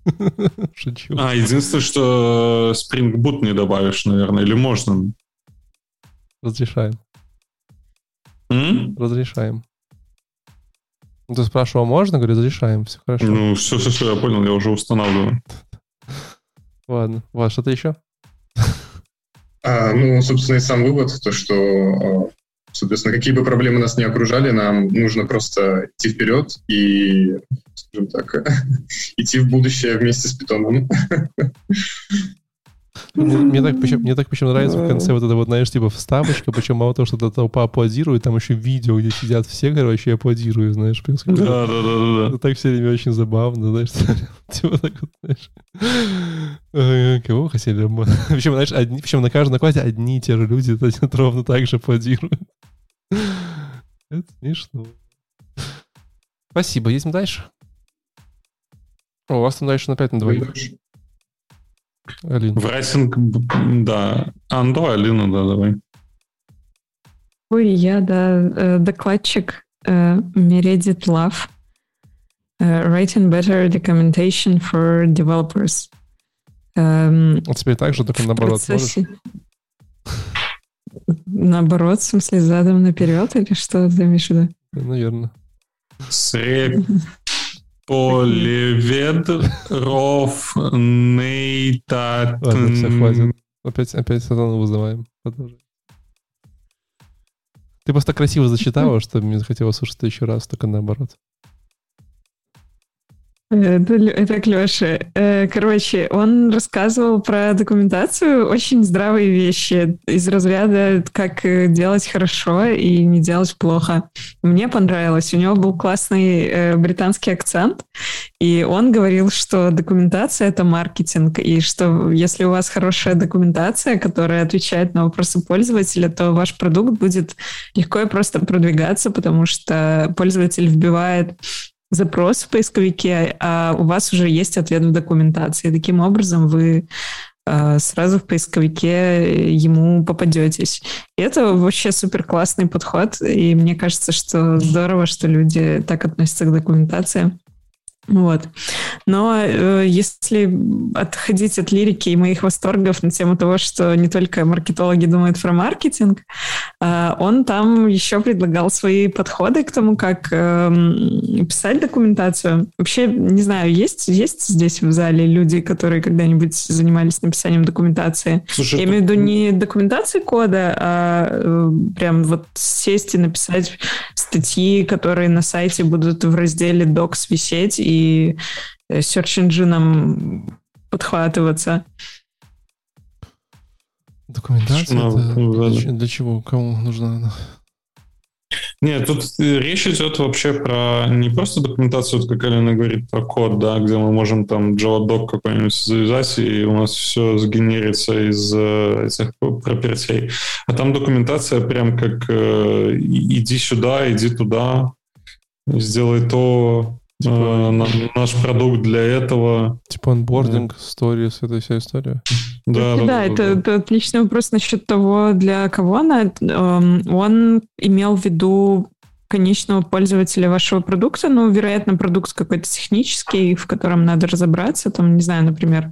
Шучу.
А, единственное, что Spring Boot не добавишь, наверное, или можно?
Разрешаем.
М?
Разрешаем. Ну, ты спрашивал, можно? Говорю, разрешаем, все хорошо.
Ну, все, все, все, я понял, я уже устанавливаю.
Ладно. Вас что-то еще?
А, ну, собственно, и сам вывод, то, что, а, соответственно, какие бы проблемы нас не окружали, нам нужно просто идти вперед и, скажем так, идти в будущее вместе с питоном.
Мне, мне, так, причем, мне так причем нравится в конце вот это вот, знаешь, типа вставочка, причем мало того, что эта толпа аплодирует, там еще видео, где сидят все, короче, и аплодируют, знаешь.
Да, да, да, да, да.
Это так все время очень забавно, знаешь. Типа так вот, знаешь. Кого хотели Причем, знаешь, одни, причем на каждом накладе одни и те же люди ровно так же аплодируют. Это смешно. Спасибо. Едем дальше. О, у вас там дальше на 5 на 2.
Алина. Writing, да. А, ну Алина, да, давай.
Ой, я, да, э, докладчик uh, Meredith Love. Uh, writing better documentation for developers.
Um, а теперь так же, только наоборот
процессе... Наоборот, в смысле, задом наперед или что ты имеешь в виду?
Наверное.
Поливед, ров, нейтат.
Ладно, все, хватит. Опять, опять сатану вызываем. Ты просто красиво зачитала, что мне захотелось слушать еще раз, только наоборот.
Это, это Леша. Э, короче, он рассказывал про документацию очень здравые вещи из разряда, как э, делать хорошо и не делать плохо. Мне понравилось. У него был классный э, британский акцент, и он говорил, что документация — это маркетинг, и что если у вас хорошая документация, которая отвечает на вопросы пользователя, то ваш продукт будет легко и просто продвигаться, потому что пользователь вбивает запрос в поисковике, а у вас уже есть ответ в документации. Таким образом, вы а, сразу в поисковике ему попадетесь. И это вообще супер классный подход, и мне кажется, что здорово, что люди так относятся к документации. Вот. Но э, если отходить от лирики и моих восторгов на тему того, что не только маркетологи думают про маркетинг, э, он там еще предлагал свои подходы к тому, как э, писать документацию. Вообще, не знаю, есть, есть здесь в зале люди, которые когда-нибудь занимались написанием документации? Слушай, Я имею в виду не документации кода, а э, прям вот сесть и написать статьи, которые на сайте будут в разделе Docs висеть и э, search engine подхватываться.
Документация? Ну, для чего? Кому нужна она?
Нет, тут речь идет вообще про не просто документацию, вот как Алина говорит, про код, да, где мы можем там JavaDoc какой-нибудь завязать, и у нас все сгенерится из э, этих пропертей. А там документация прям как э, иди сюда, иди туда, сделай то, Типа, э, наш продукт для этого.
Типа онбординг, сторис, да. это вся история.
Да, да, да, это, это отличный вопрос насчет того, для кого она. Эм, он имел в виду конечного пользователя вашего продукта, ну, вероятно, продукт какой-то технический, в котором надо разобраться, там, не знаю, например,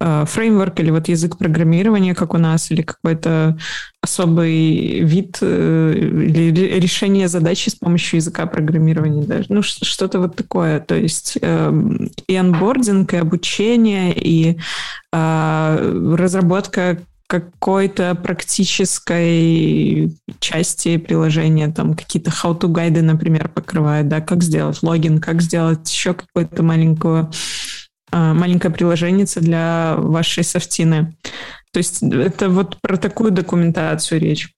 э, фреймворк или вот язык программирования, как у нас, или какой-то особый вид э, или решение задачи с помощью языка программирования даже. Ну, что-то вот такое. То есть эм, и анбординг, и обучение, и э, разработка какой-то практической части приложения, там какие-то how-to гайды, например, покрывает, да, как сделать логин, как сделать еще какое-то маленькое, а, маленькое приложение для вашей софтины. То есть это вот про такую документацию речь.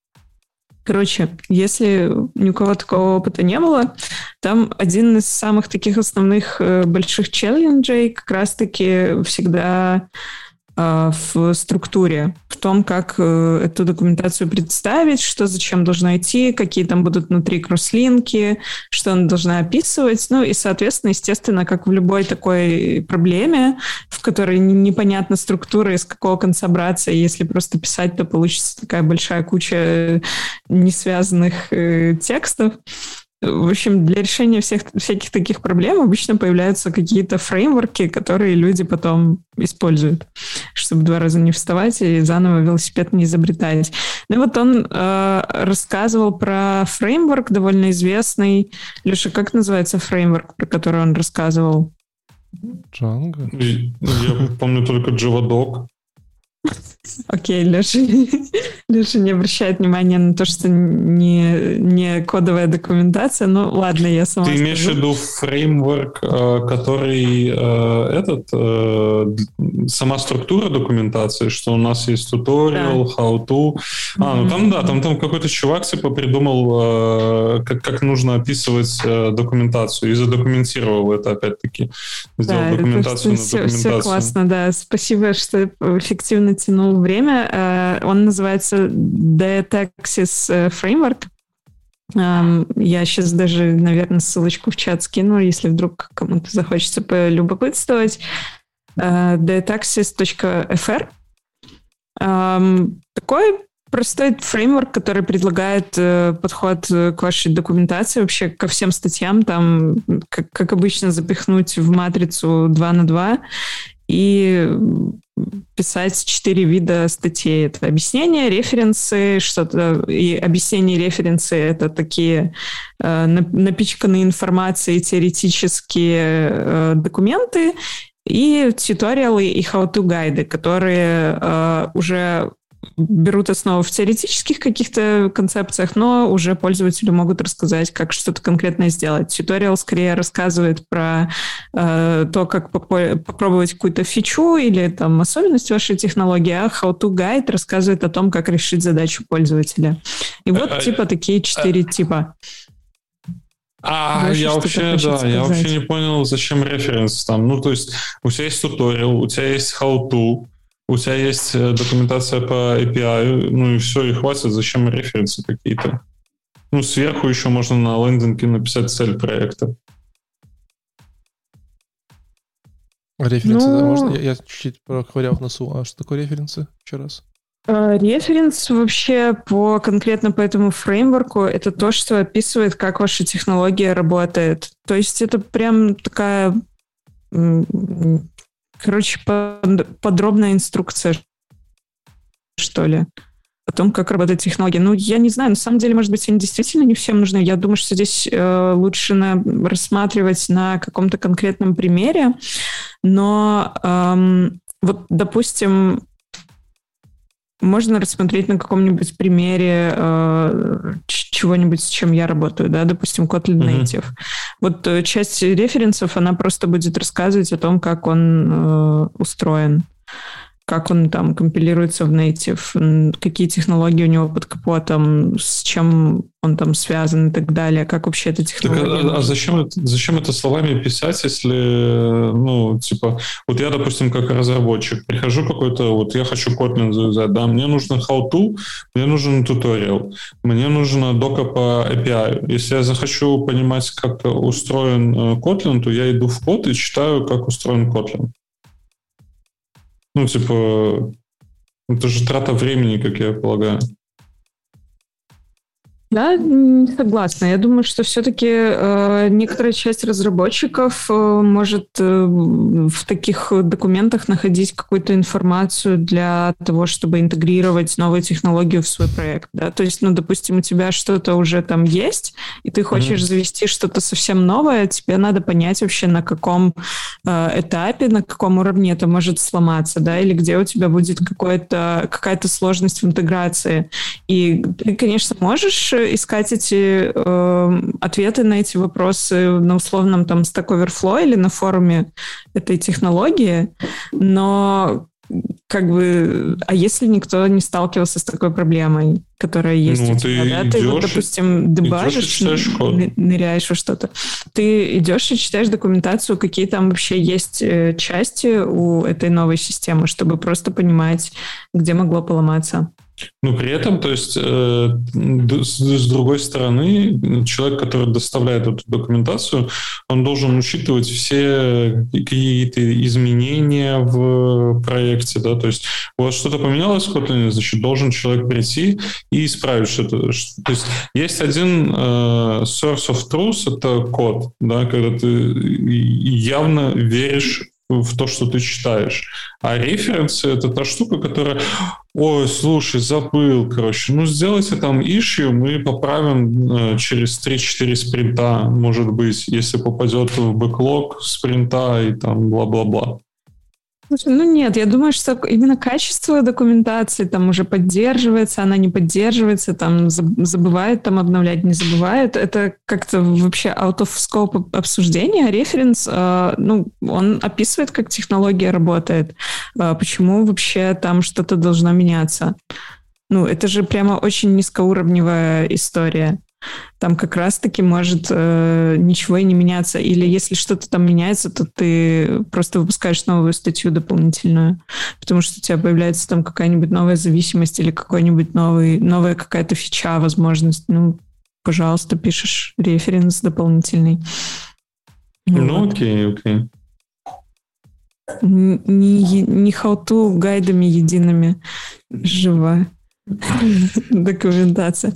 Короче, если ни у кого такого опыта не было, там один из самых таких основных э, больших челленджей как раз-таки всегда в структуре, в том, как э, эту документацию представить, что зачем должно идти, какие там будут внутри кросслинки, что она должна описывать. Ну и, соответственно, естественно, как в любой такой проблеме, в которой непонятна структура, из какого конца браться, если просто писать, то получится такая большая куча несвязанных э, текстов. В общем, для решения всех, всяких таких проблем обычно появляются какие-то фреймворки, которые люди потом используют, чтобы два раза не вставать и заново велосипед не изобретать. Ну вот он э, рассказывал про фреймворк довольно известный. Леша, как называется фреймворк, про который он рассказывал?
Django. Я помню только JavaDoc.
Окей, Леша, Леша не обращает внимания на то, что не, не кодовая документация. Ну, ладно, я сама
Ты имеешь в виду фреймворк, э, который э, этот, э, сама структура документации, что у нас есть туториал, да. how to. А, ну там, да, там, там какой-то чувак типа придумал, как, как нужно описывать документацию и задокументировал это опять-таки.
Сделал да, документацию это, на все, документацию. Все классно, да. Спасибо, что эффективно натянул время. Э, он называется The Taxis э, Framework. Эм, я сейчас даже, наверное, ссылочку в чат скину, если вдруг кому-то захочется полюбопытствовать. Э, thetaxis.fr эм, Такой простой фреймворк, который предлагает подход к вашей документации, вообще ко всем статьям, там, как, как обычно, запихнуть в матрицу 2 на 2 и писать четыре вида статей. Это объяснение, референсы, что-то и объяснение и референсы это такие э, напичканные информацией теоретические э, документы и туториалы и how-to гайды, которые э, уже берут основу в теоретических каких-то концепциях, но уже пользователи могут рассказать, как что-то конкретное сделать. Туториал скорее рассказывает про э, то, как попробовать какую-то фичу или там особенность вашей технологии, а How-to Guide рассказывает о том, как решить задачу пользователя. И вот а, типа такие четыре типа.
А, Больше я вообще, да, сказать. я вообще не понял, зачем референс там. Ну, то есть у тебя есть туториал, у тебя есть how-to, у тебя есть э, документация по API, ну и все, и хватит, зачем референсы какие-то. Ну, сверху еще можно на лендинге написать цель проекта.
Референсы, ну... да, можно? Я, я чуть-чуть проковырял в носу. А что такое референсы? Еще раз.
А, референс вообще по конкретно по этому фреймворку это то, что описывает, как ваша технология работает. То есть это прям такая Короче, подробная инструкция, что ли, о том, как работает технология. Ну, я не знаю, на самом деле, может быть, они действительно не всем нужны. Я думаю, что здесь э, лучше на, рассматривать на каком-то конкретном примере. Но эм, вот, допустим, можно рассмотреть на каком-нибудь примере э, чего-нибудь, с чем я работаю, да, допустим, Kotlin Native. Mm-hmm. Вот э, часть референсов, она просто будет рассказывать о том, как он э, устроен как он там компилируется в native, какие технологии у него под капотом, с чем он там связан и так далее, как вообще эта технология.
Так, а, а зачем, это, зачем это словами писать, если, ну, типа, вот я, допустим, как разработчик, прихожу какой-то, вот я хочу Kotlin завязать, да, мне нужно how-to, мне нужен туториал, мне нужно дока по API. Если я захочу понимать, как устроен э, Kotlin, то я иду в код и читаю, как устроен Kotlin. Ну, типа, это же трата времени, как я полагаю.
Да, не согласна. Я думаю, что все-таки э, некоторая часть разработчиков э, может э, в таких документах находить какую-то информацию для того, чтобы интегрировать новую технологию в свой проект. Да? То есть, ну, допустим, у тебя что-то уже там есть, и ты хочешь mm-hmm. завести что-то совсем новое, тебе надо понять вообще, на каком э, этапе, на каком уровне это может сломаться, да, или где у тебя будет какая-то какая-то сложность в интеграции. И ты, конечно, можешь искать эти э, ответы на эти вопросы на условном там Stack Overflow или на форуме этой технологии, но как бы, а если никто не сталкивался с такой проблемой, которая есть ну, у тебя, ты да? Идешь, ты, вот, допустим, дебажишь, ныряешь во что-то. Ты идешь и читаешь документацию, какие там вообще есть э, части у этой новой системы, чтобы просто понимать, где могло поломаться.
Ну, при этом, то есть, э, с, другой стороны, человек, который доставляет эту документацию, он должен учитывать все какие-то изменения в проекте, да, то есть у вас что-то поменялось в Kotlin, значит, должен человек прийти и исправить что-то. То есть есть один э, source of truth, это код, да, когда ты явно веришь в то, что ты читаешь. А референсы — это та штука, которая ой, слушай, забыл, короче, ну сделайте там issue, мы поправим э, через 3-4 спринта, может быть, если попадет в бэклог спринта и там бла-бла-бла.
Слушай, ну нет, я думаю, что именно качество документации там уже поддерживается, она не поддерживается, там забывает там обновлять, не забывает. Это как-то вообще out of scope обсуждения. Референс, э, ну, он описывает, как технология работает, э, почему вообще там что-то должно меняться. Ну, это же прямо очень низкоуровневая история там как раз-таки может э, ничего и не меняться. Или если что-то там меняется, то ты просто выпускаешь новую статью дополнительную, потому что у тебя появляется там какая-нибудь новая зависимость или какой-нибудь новый, новая какая-то фича, возможность. Ну, пожалуйста, пишешь референс дополнительный.
Ну, вот. окей, окей.
Не, не хауту гайдами едиными. Живая документация.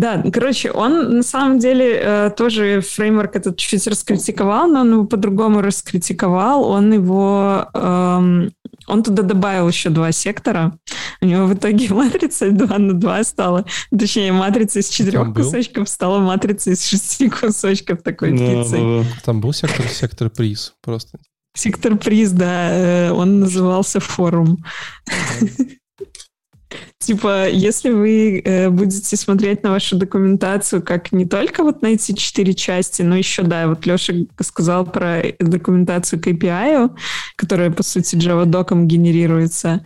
Да, короче, он на самом деле э, тоже фреймворк этот чуть-чуть раскритиковал, но он его по-другому раскритиковал. Он его... Эм, он туда добавил еще два сектора. У него в итоге матрица 2 на 2 стала. Точнее, матрица из четырех кусочков стала матрица из шести кусочков такой. Да, да.
Там был сектор, сектор приз просто.
Сектор приз, да. Э, он назывался форум. Типа, если вы э, будете смотреть на вашу документацию, как не только вот на эти четыре части, но еще, да, вот Леша сказал про документацию KPI, которая, по сути, Java-доком генерируется, а,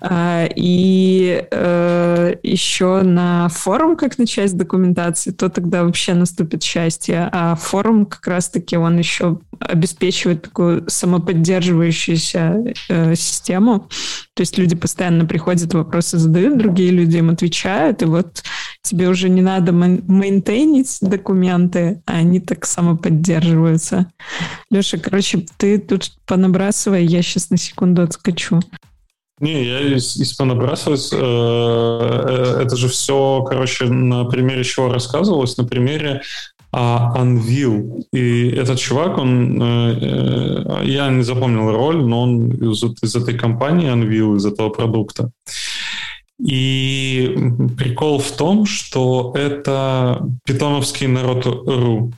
и э, еще на форум, как на часть документации, то тогда вообще наступит счастье. А форум как раз-таки он еще обеспечивает такую самоподдерживающуюся э, систему. То есть люди постоянно приходят, вопросы задают, другие люди им отвечают, и вот тебе уже не надо мейнтейнить документы, а они так самоподдерживаются. Леша, короче, ты тут понабрасывай, я сейчас на секунду отскочу.
Не, я из понабрасывать. Э, э, это же все, короче, на примере чего рассказывалось, на примере а, Unview. И этот чувак, он, э, я не запомнил роль, но он из, из этой компании Unview, из этого продукта. И прикол в том, что это питоновский народ ру.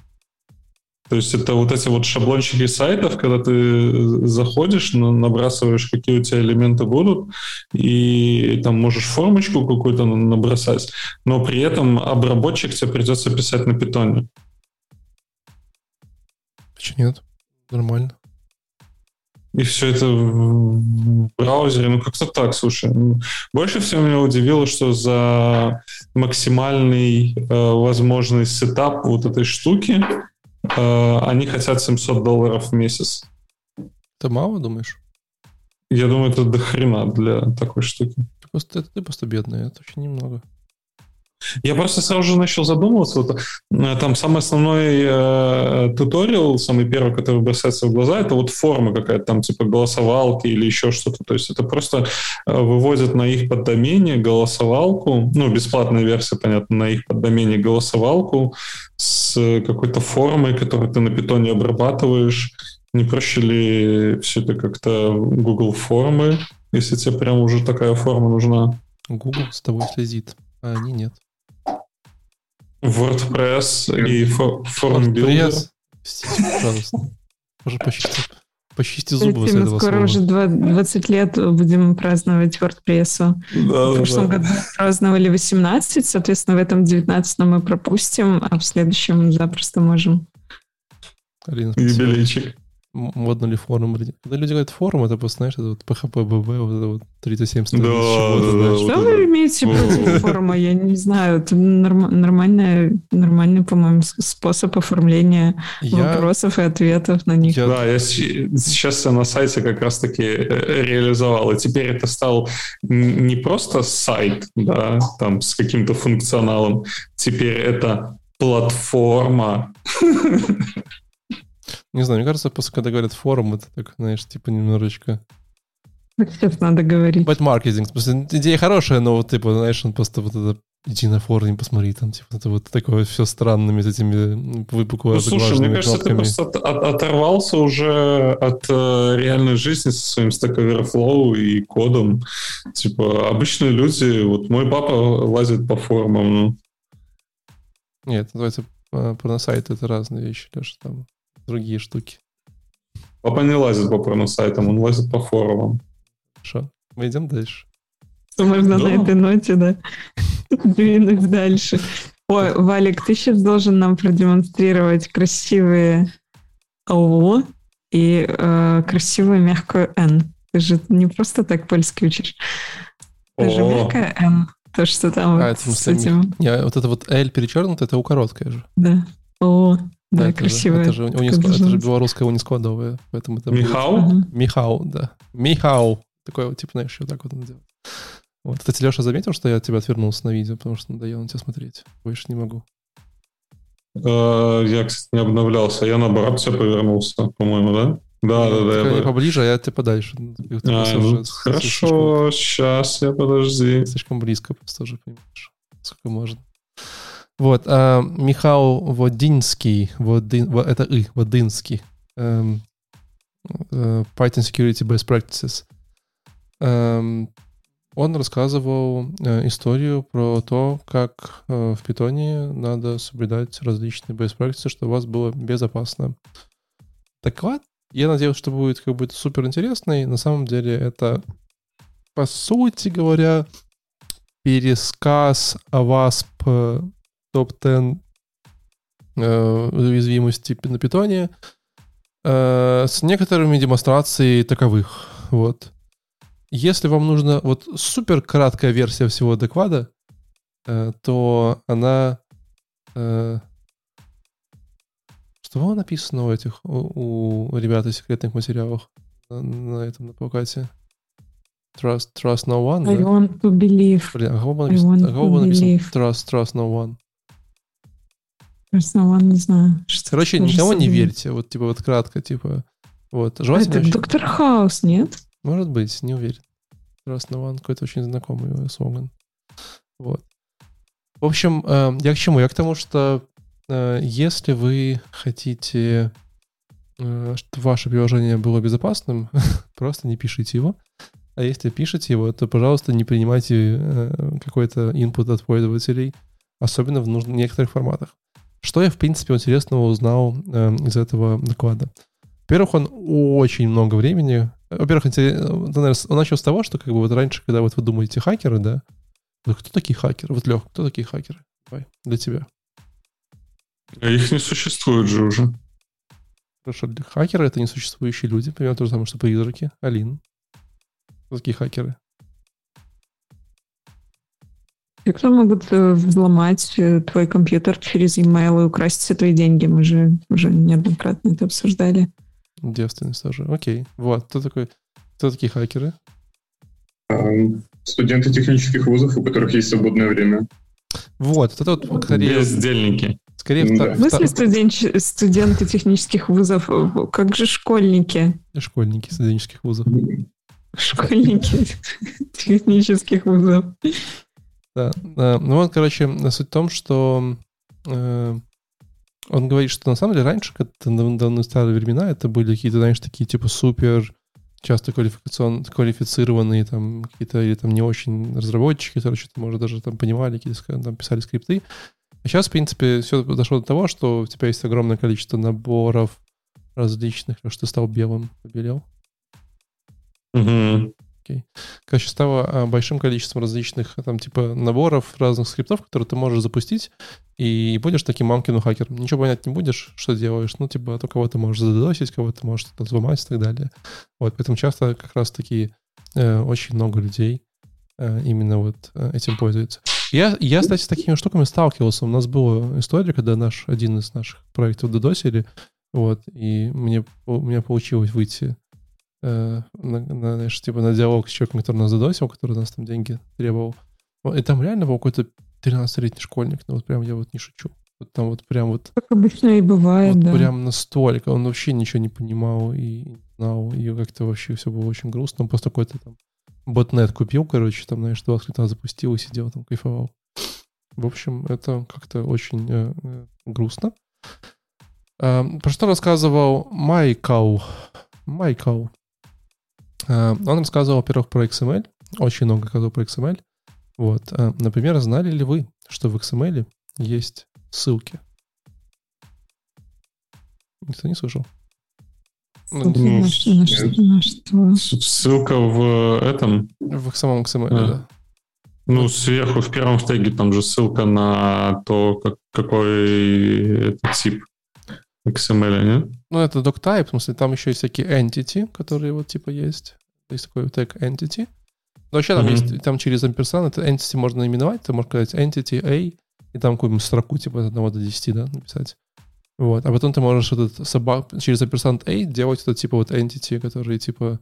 То есть это вот эти вот шаблончики сайтов, когда ты заходишь, набрасываешь, какие у тебя элементы будут, и там можешь формочку какую-то набросать, но при этом обработчик тебе придется писать на питоне.
Почему нет? Нормально.
И все это в браузере. Ну, как-то так, слушай. Больше всего меня удивило, что за максимальный э, возможный сетап вот этой штуки Э, они хотят 700 долларов в месяц.
Это мало, думаешь?
Я думаю, это до хрена для такой штуки.
Просто, это ты просто бедный, это очень немного.
Я просто сразу же начал задумываться. Вот, э, там самый основной э, туториал, самый первый, который бросается в глаза, это вот форма какая-то там, типа голосовалки или еще что-то. То есть это просто э, выводят на их поддомене голосовалку, ну, бесплатная версия, понятно, на их поддомене голосовалку с какой-то формой, которую ты на питоне обрабатываешь. Не проще ли все это как-то Google формы, если тебе прям уже такая форма нужна?
Google с тобой следит, а они нет.
WordPress и FormBuilder.
Пожалуйста. Уже почти, почти зубы с этого
Скоро уже 20 лет будем праздновать WordPress. Да, в прошлом да. году праздновали 18, соответственно, в этом 19 мы пропустим, а в следующем запросто можем.
Алина, Юбилейчик.
Модно ли форум или нет. Когда люди говорят форум, это просто, знаешь, это вот PHP, BB, вот это вот 37 страниц.
Да,
чего-то,
да, да,
Что
вот
вы
это.
имеете против форума? Я не знаю. Это норм- нормальная, нормальный, по-моему, способ оформления
Я,
вопросов и ответов на них.
я-
Да, я с- сейчас я на сайте как раз-таки э, реализовал. И теперь это стал не просто сайт, да, там с каким-то функционалом. Теперь это платформа.
не знаю, мне кажется, после когда говорят форум, это так, знаешь, типа немножечко...
Сейчас надо говорить.
Бэт маркетинг. В смысле, идея хорошая, но вот, типа, знаешь, он просто вот это иди на форум, посмотри, там, типа, это вот такое все странными этими выпукло
Ну, слушай, мне кажется, ты просто от- от- оторвался уже от э, реальной жизни со своим Stack Overflow и кодом. Типа, обычные люди, вот мой папа лазит по форумам, ну,
Нет, называется э, порносайт, это разные вещи, Леша, там другие штуки.
папа не лазит по порно-сайтам, он лазит по форумам.
Хорошо, мы идем дальше.
Что можно
Да.
на этой ноте, да, двинуть дальше. Ой, Валик, ты сейчас должен нам продемонстрировать красивые ООО и э, красивую мягкую Н. Ты же не просто так польский учишь. Ты же
О.
мягкая Н. То, что там
А,
вот
это
с этим,
Не, вот это вот L перечеркнуто, это у короткое же.
да. О, да,
это
красивая.
Же, это, же, у него-
такая
это же белорусское унискладовое, поэтому это будет-
Михау?
Мгм.
Михау, да. Михау. Такой вот, типа, знаешь, вот так вот он делает. Вот. Кстати, Леша заметил, что я от тебя отвернулся на видео, потому что надоело на тебя смотреть. Больше не могу.
Э, Я, кстати, не обновлялся. Я наоборот все повернулся, по-моему, да? Да, да, да. я бы-
поближе, а я ты подальше. Ну,
А, ну, хорошо, сейчас я подожди.
Слишком, слишком близко просто уже, понимаешь, сколько можно. Вот, а, Михаил Водинский, Водин, во- это и, Водинский, эм, э, Python Security Best Practices. Эм, он рассказывал э, историю про то, как э, в питоне надо соблюдать различные best practices, чтобы у вас было безопасно. Доклад, я надеюсь, что будет как бы супер интересный. На самом деле это, по сути говоря, пересказ АВАСП топ-10 э, уязвимостей на питоне э, с некоторыми демонстрацией таковых. Вот. Если вам нужна вот супер краткая версия всего доклада, э, то она... что было написано у этих, у, у ребят из секретных материалов на, на этом, на плакате? Trust, trust no one,
I
да?
want to believe.
Блин, а кого было
I
написано?
want
А кого
to
было написано?
believe.
Trust, trust no one.
Просто one, не знаю.
Короче, никому не верьте. Вот, типа, вот кратко, типа. Вот.
А
Желательно...
Это Доктор Хаус, нет?
Может быть, не уверен. Trust no one какой-то очень знакомый слоган. Вот. В общем, э, я к чему? Я к тому, что э, если вы хотите, э, чтобы ваше приложение было безопасным, просто не пишите его. А если пишете его, то, пожалуйста, не принимайте э, какой-то input от пользователей, особенно в нужных некоторых форматах. Что я, в принципе, интересного узнал э, из этого доклада? Во-первых, он очень много времени. Во-первых, интерес- он, начал с того, что как бы вот раньше, когда вот вы думаете хакеры, да, вот кто такие хакеры? Вот, Лех, кто такие хакеры? Давай, для тебя.
А Их не существует же уже.
Хорошо, для хакеры это несуществующие люди, примерно то же самое, что призраки. Алин. Кто такие хакеры?
И кто могут э, взломать э, твой компьютер через e-mail и украсть все твои деньги? Мы же уже неоднократно это обсуждали.
Девственность тоже. Окей. Вот, кто такой? Кто такие хакеры?
Эм, Студенты технических вузов, у которых есть свободное время.
Вот, это вот скорее,
Бездельники.
скорее
да.
В смысле студенч- студенты технических вузов? Э, Как же школьники?
школьники студенческих вузов.
Школьники технических вузов.
Да. Ну вот, короче, суть в том, что э, он говорит, что на самом деле раньше, дав- давно старые времена, это были какие-то, знаешь, такие типа супер часто квалификацион, квалифицированные там какие-то или там не очень разработчики, что-то, может, даже там понимали, какие-то там писали скрипты. А сейчас, в принципе, все дошло до того, что у тебя есть огромное количество наборов различных, что ты стал белым, побелел.
Мгм.
Короче, стало а, большим количеством различных там типа наборов разных скриптов, которые ты можешь запустить, и будешь таким мамкиным хакером. Ничего понять не будешь, что делаешь. Ну, типа, то кого-то можешь задосить, кого-то можешь взломать и так далее. Вот, поэтому часто как раз таки э, очень много людей э, именно вот э, этим пользуются. Я, я, кстати, с такими штуками сталкивался. У нас была история, когда наш, один из наших проектов додосили, вот, и мне, у меня получилось выйти э, на, на, знаешь, типа на диалог с человеком, который нас задосил, который нас там деньги требовал. И там реально был какой-то 13-летний школьник, ну вот прям я вот не шучу. Вот там вот прям вот...
Как обычно и бывает,
вот
да.
прям настолько. Он вообще ничего не понимал и не знал. И как-то вообще все было очень грустно. Он просто какой-то там ботнет купил, короче, там, знаешь, два скрипта запустил и сидел там, кайфовал. В общем, это как-то очень э, э, грустно. Э, про что рассказывал Майкал? Майкал. Э, он рассказывал, во-первых, про XML. Очень много рассказывал про XML. Вот. Э, например, знали ли вы, что в XML есть ссылки? Никто не слышал?
Ну, на, что, на, что, на что?
Ссылка в этом?
В самом XML, да.
Ну, сверху в первом стеге там же ссылка на то, как, какой это тип XML, нет?
Ну, это doctype, в смысле, там еще есть всякие entity, которые вот типа есть. Есть такой тег entity. Но вообще там mm-hmm. есть, там через ampersand, это entity можно именовать, ты можешь сказать entity A, и там какую-нибудь строку типа от 1 до 10, да, написать. Вот. А потом ты можешь этот собак через ampersand A делать это типа вот entity, который типа,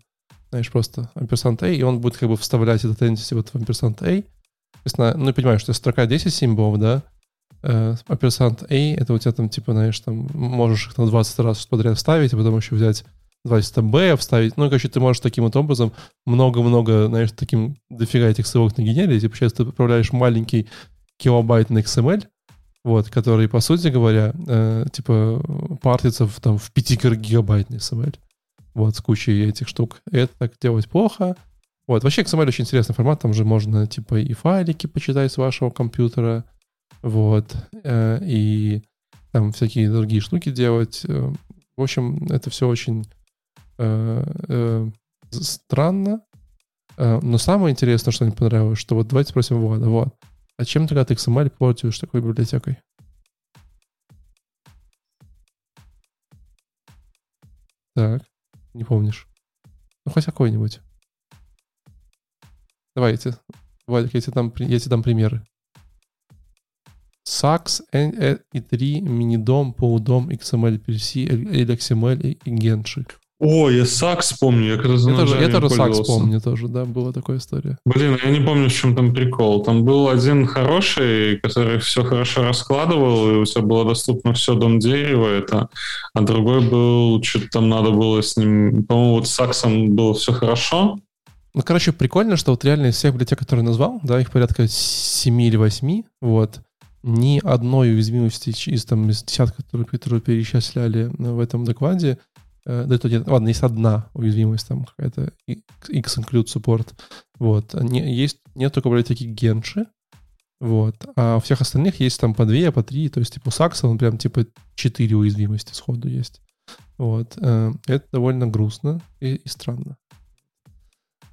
знаешь, просто ampersand A, и он будет как бы вставлять этот entity вот в ampersand A. Соответственно, ну, понимаешь, что строка 10 символов, да, э, ampersand A, это у тебя там, типа, знаешь, там, можешь их там 20 раз подряд вставить, а потом еще взять 20 B вставить. Ну, короче, ты можешь таким вот образом много-много, знаешь, таким дофига этих ссылок нагенерить. Типа сейчас ты отправляешь маленький килобайт на XML, вот, который, по сути говоря, э, типа партится в, там, в 5 гигабайтный XML. Вот, с кучей этих штук. Это так делать плохо. Вот, вообще XML очень интересный формат, там же можно, типа, и файлики почитать с вашего компьютера, вот, э, и там всякие другие штуки делать. Э, в общем, это все очень Э, странно. Но самое интересное, что мне понравилось, что вот давайте спросим Влада. Вот. А чем тогда ты XML пользуешь такой библиотекой? Так, не помнишь. Ну, хоть какой-нибудь. Давайте. Владик, я тебе дам, я тебе дам примеры. SAX, E3, Minidom, Poudom, XML, PLC, LXML и Genshi.
О, я Сакс помню, я когда
Я тоже, я тоже Сакс помню тоже, да, была такая история.
Блин, я не помню, в чем там прикол. Там был один хороший, который все хорошо раскладывал, и у тебя было доступно все дом дерева, это, а другой был, что-то там надо было с ним, по-моему, вот с Саксом было все хорошо.
Ну, короче, прикольно, что вот реально из всех библиотек, которые назвал, да, их порядка 7 или 8, вот, ни одной уязвимости из, там, из десятка, которые, которые перечисляли в этом докладе, Э, да это нет, ладно, есть одна уязвимость, там какая-то X-include support, вот, не, есть, нет только библиотеки Genshi, вот, а у всех остальных есть там по две, по три, то есть, типа, у Сакса он прям, типа, четыре уязвимости сходу есть, вот, э, это довольно грустно и, и странно.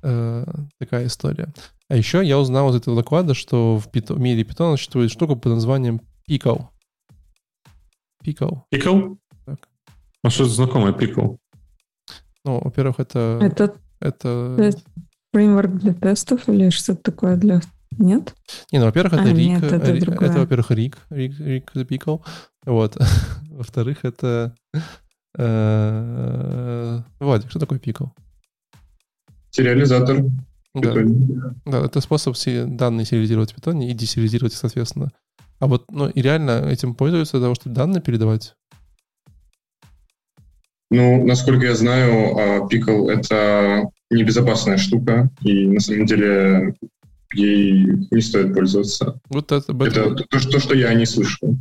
Э, такая история. А еще я узнал из этого доклада, что в, в мире Python существует штука под названием Pickle.
Pickle? Pickle? А что это знакомое пикл?
Ну, во-первых, это...
Это...
Это...
Фреймворк для тестов или что-то такое для... Нет?
Не, ну, во-первых, это а, Рик. Нет, это, это, это, во-первых, Рик. Рик, Рик the Pickle. Вот. Во-вторых, это... Э, Владик, что такое пикл?
Сериализатор.
Да. да, это способ данные сериализировать в питоне и десериализировать, соответственно. А вот, ну, и реально этим пользуются для того, чтобы данные передавать?
Ну, насколько я знаю, Pickle — это небезопасная штука, и на самом деле ей не стоит пользоваться. Вот это, об этом... это то, то, что я не слышал.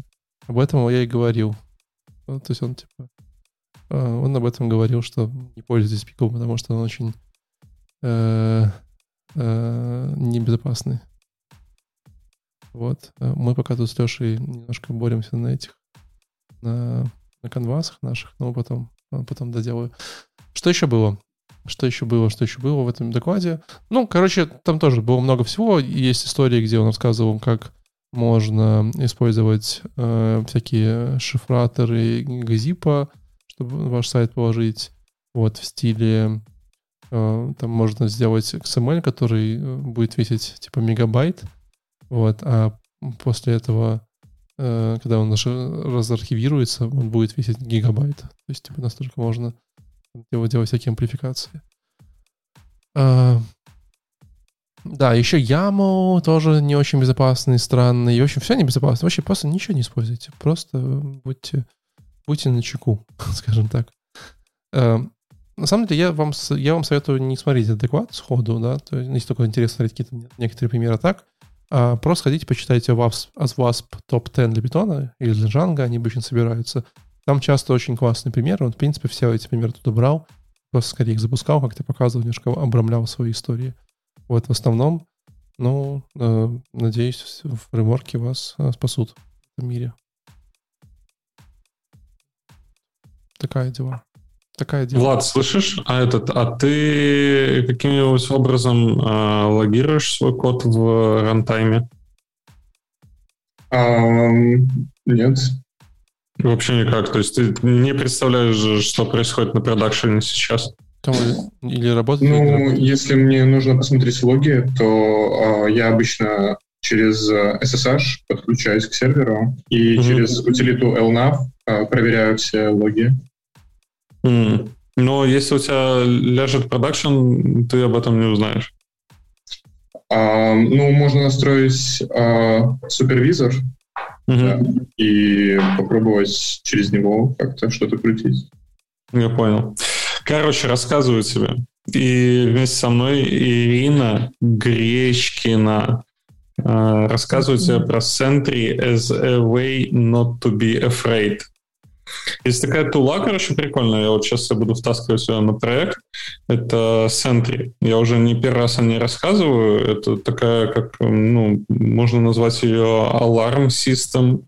Об этом я и говорил. Ну, то есть он типа... А, он об этом говорил, что не пользуйтесь Pickle, потому что он очень э, э, небезопасный. Вот. А мы пока тут с Лешей немножко боремся на этих, на, на канвасах наших, но потом потом доделаю. Что еще было? Что еще было? Что еще было в этом докладе? Ну, короче, там тоже было много всего. Есть истории, где он рассказывал, как можно использовать э, всякие шифраторы газипа, чтобы ваш сайт положить. Вот в стиле э, там можно сделать XML, который э, будет весить типа мегабайт. Вот, а после этого, э, когда он даже разархивируется, он будет весить гигабайт. То есть типа настолько можно делать, делать всякие амплификации. А, да, еще яму тоже не очень безопасный, странный. И, в общем, все небезопасно. Вообще просто ничего не используйте. Просто будьте, будьте на чеку, скажем так. На самом деле, я вам, я вам советую не смотреть адекват сходу, да, то есть, если только интересно смотреть какие-то некоторые примеры так, а просто ходите, почитайте WASP, WASP топ-10 для питона или для Django, они обычно собираются. Там часто очень классные примеры. Он, в принципе, все эти примеры туда брал, просто скорее их запускал, как-то показывал, немножко обрамлял свои истории. Вот в основном, ну, э, надеюсь, фреймворки вас э, спасут в мире. Такая дела. Такая дела.
Влад, слышишь? А этот, а ты каким-нибудь образом э, логируешь свой код в рантайме?
Um, нет.
Вообще никак. То есть ты не представляешь, что происходит на продакшене сейчас?
Там или работает?
Ну,
или работает?
если мне нужно посмотреть логи, то э, я обычно через SSH подключаюсь к серверу и
Мгм.
через утилиту LNAV э, проверяю все логи.
М. Но если у тебя ляжет продакшн, ты об этом не узнаешь.
А, ну, можно настроить а, супервизор
Мгм.
да, и попробовать через него как-то что-то крутить.
Я понял. Короче, рассказываю тебе. И вместе со мной Ирина Гречкина э, рассказывает тебе про Sentry as a way not to be afraid. Есть такая тула, короче, прикольная. Я вот сейчас я буду втаскивать ее на проект. Это Sentry. Я уже не первый раз о ней рассказываю. Это такая, как, ну, можно назвать ее alarm system,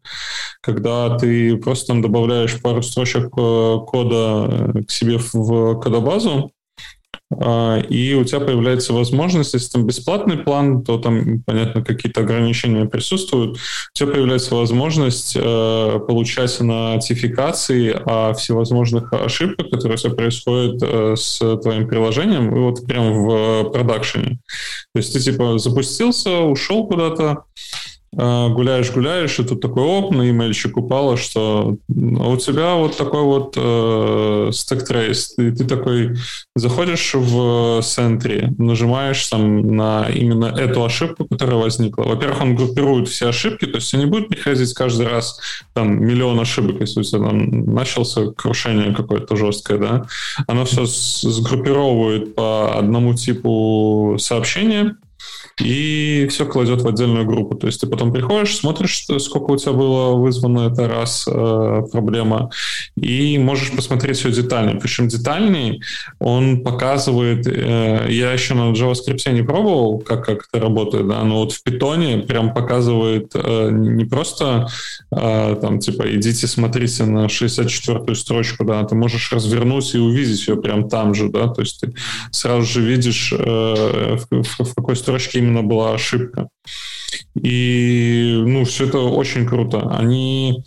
когда ты просто там добавляешь пару строчек э, кода э, к себе в- кодобазу, и у тебя появляется возможность, если там бесплатный план, то там, понятно, какие-то ограничения присутствуют, у тебя появляется возможность э, получать нотификации о всевозможных ошибках, которые у тебя происходят э, с твоим приложением, и вот прям в продакшене. То есть ты типа запустился, ушел куда-то, э, гуляешь, гуляешь, и тут такой оп, на имейльчик упало, что а у тебя вот такой вот э, stack и ты такой заходишь в Sentry, нажимаешь там на именно эту ошибку, которая возникла. Во-первых, он группирует все ошибки, то есть не будет приходить каждый раз там миллион ошибок, если у тебя там начался крушение какое-то жесткое, да. Оно все сгруппировывает по одному типу сообщения, и все кладет в отдельную группу. То есть ты потом приходишь, смотришь, сколько у тебя было вызвано это раз э, проблема, и можешь посмотреть все детально. Причем детальней он показывает, э, я еще на JavaScript не пробовал, как, как это работает, да, но вот в Python прям показывает э, не просто э, там типа идите смотрите на 64-ю строчку, да, ты можешь развернуть и увидеть ее прям там же, да, то есть ты сразу же видишь, э, в, в- в какой строчке именно была ошибка. И, ну, все это очень круто. Они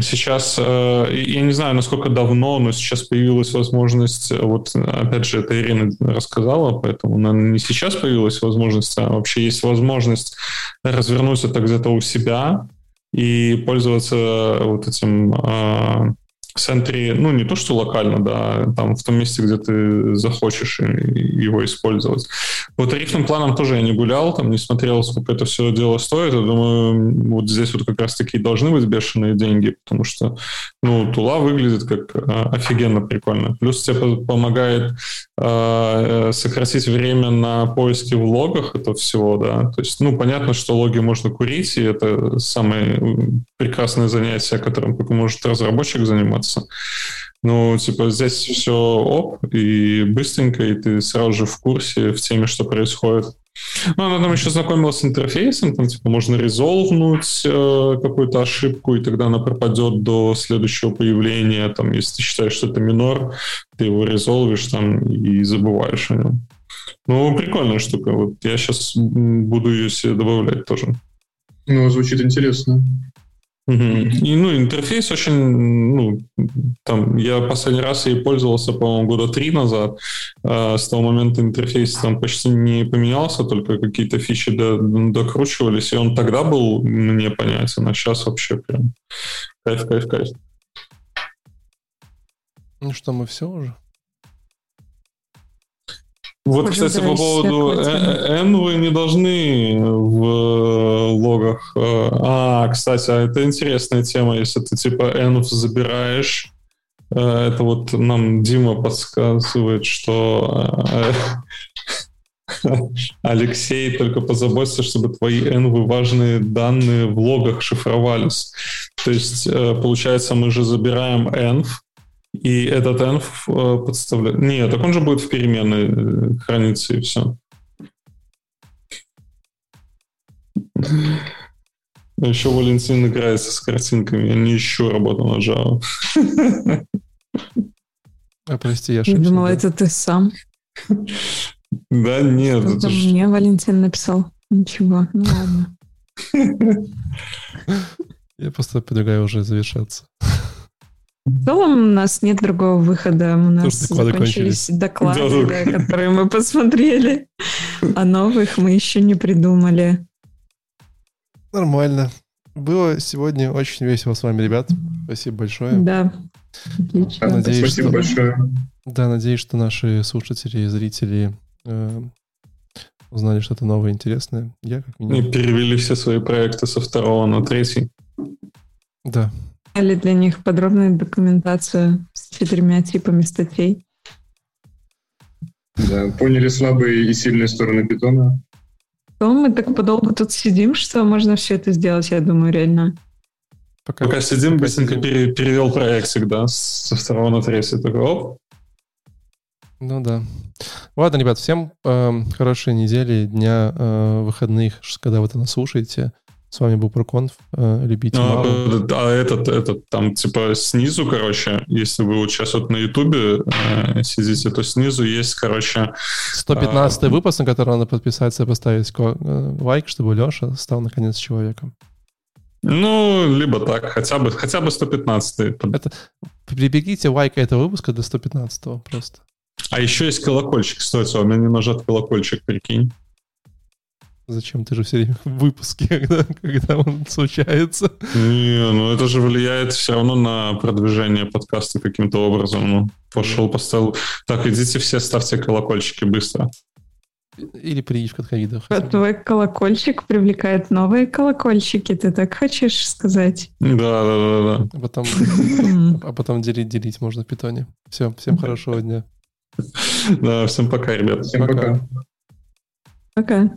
сейчас, э, я не знаю, насколько давно, но сейчас появилась возможность, э, вот, опять же, это Ирина рассказала, поэтому, наверное, не сейчас появилась возможность, а вообще есть возможность развернуть это где-то у себя и пользоваться вот этим э, Sentry, ну, не то, что локально, да, там в том месте, где ты захочешь его использовать. По тарифным планам тоже я не гулял, там не смотрел, сколько это все дело стоит. Я думаю, вот здесь вот как раз-таки должны быть бешеные деньги, потому что, ну, тула выглядит как э, офигенно прикольно. Плюс тебе по- помогает э, э, сократить время на поиски в логах этого всего, да. То есть, ну, понятно, что логи можно курить, и это самое прекрасное занятие, которым только может разработчик заниматься. Ну, типа, здесь все оп, и быстренько, и ты сразу же в курсе, в теме, что происходит. Ну, она там еще знакомилась с интерфейсом, там, типа, можно резолвнуть э, какую-то ошибку, и тогда она пропадет до следующего появления, там, если ты считаешь, что это минор, ты его резолвишь там и забываешь о нем. Ну, прикольная штука. Вот я сейчас буду ее себе добавлять тоже.
Ну, звучит интересно.
И, ну, интерфейс очень, ну, там, я последний раз ей пользовался, по-моему, года три назад. А с того момента интерфейс там почти не поменялся, только какие-то фичи до, докручивались, и он тогда был мне понятен, а сейчас вообще прям кайф, кайф, кайф.
Ну что, мы все уже?
Вот, Можем кстати, по поводу N вы не должны в э, логах. Э, а, кстати, а это интересная тема, если ты типа N забираешь. Э, это вот нам Дима подсказывает, что Алексей только позаботься, чтобы твои N важные данные в логах шифровались. То есть, получается, мы же забираем env, и этот env э, подставляет... Нет, так он же будет в переменной э, храниться, и все. Еще Валентин играется с картинками. Я не ищу работу на Java.
А прости, я
ошибся. Я думала, да? это ты сам.
Да нет.
Это ж... Мне Валентин написал. Ничего, ну ладно.
Я просто предлагаю уже завершаться.
В целом у нас нет другого выхода. У нас закончились доклады, да, которые мы посмотрели. А новых мы еще не придумали.
Нормально. Было сегодня очень весело с вами, ребят. Спасибо большое.
Да. Отлично.
Надеюсь,
Спасибо
что,
большое.
Да, надеюсь, что наши слушатели и зрители э, узнали что-то новое интересное. Я как
минимум. И перевели все свои проекты со второго на третий.
Да,
или для них подробную документацию с четырьмя типами статей.
Да, поняли слабые и сильные стороны питона.
То мы так подолгу тут сидим, что можно все это сделать, я думаю, реально.
Пока, Пока сидим, Пока быстренько сидим. перевел проектик, да, со второго на третий. Такой, оп.
Ну да. Ладно, ребят, всем э, хорошей недели, дня, э, выходных, когда вы это нас слушаете. С вами был Проконф, э, любите а,
А этот, этот, там, типа, снизу, короче, если вы вот сейчас вот на Ютубе э, сидите, то снизу есть, короче...
115 э, выпуск, на который надо подписаться и поставить э, лайк, чтобы Леша стал, наконец, человеком.
Ну, либо так, хотя бы, хотя бы 115
Это, прибегите лайка этого выпуска до 115 просто.
А еще есть колокольчик, кстати, у меня не нажат колокольчик, прикинь.
Зачем ты же все время в выпуске, когда, когда он случается?
Не, ну это же влияет все равно на продвижение подкаста каким-то образом. Ну, пошел, поставил. Так, идите все, ставьте колокольчики быстро.
Или прививка от ковида.
Твой колокольчик привлекает новые колокольчики, ты так хочешь сказать?
Да, да, да, да.
А потом, а потом делить, делить можно в питоне. Все, всем хорошего дня.
Да, всем пока, ребят.
Всем пока.
Пока.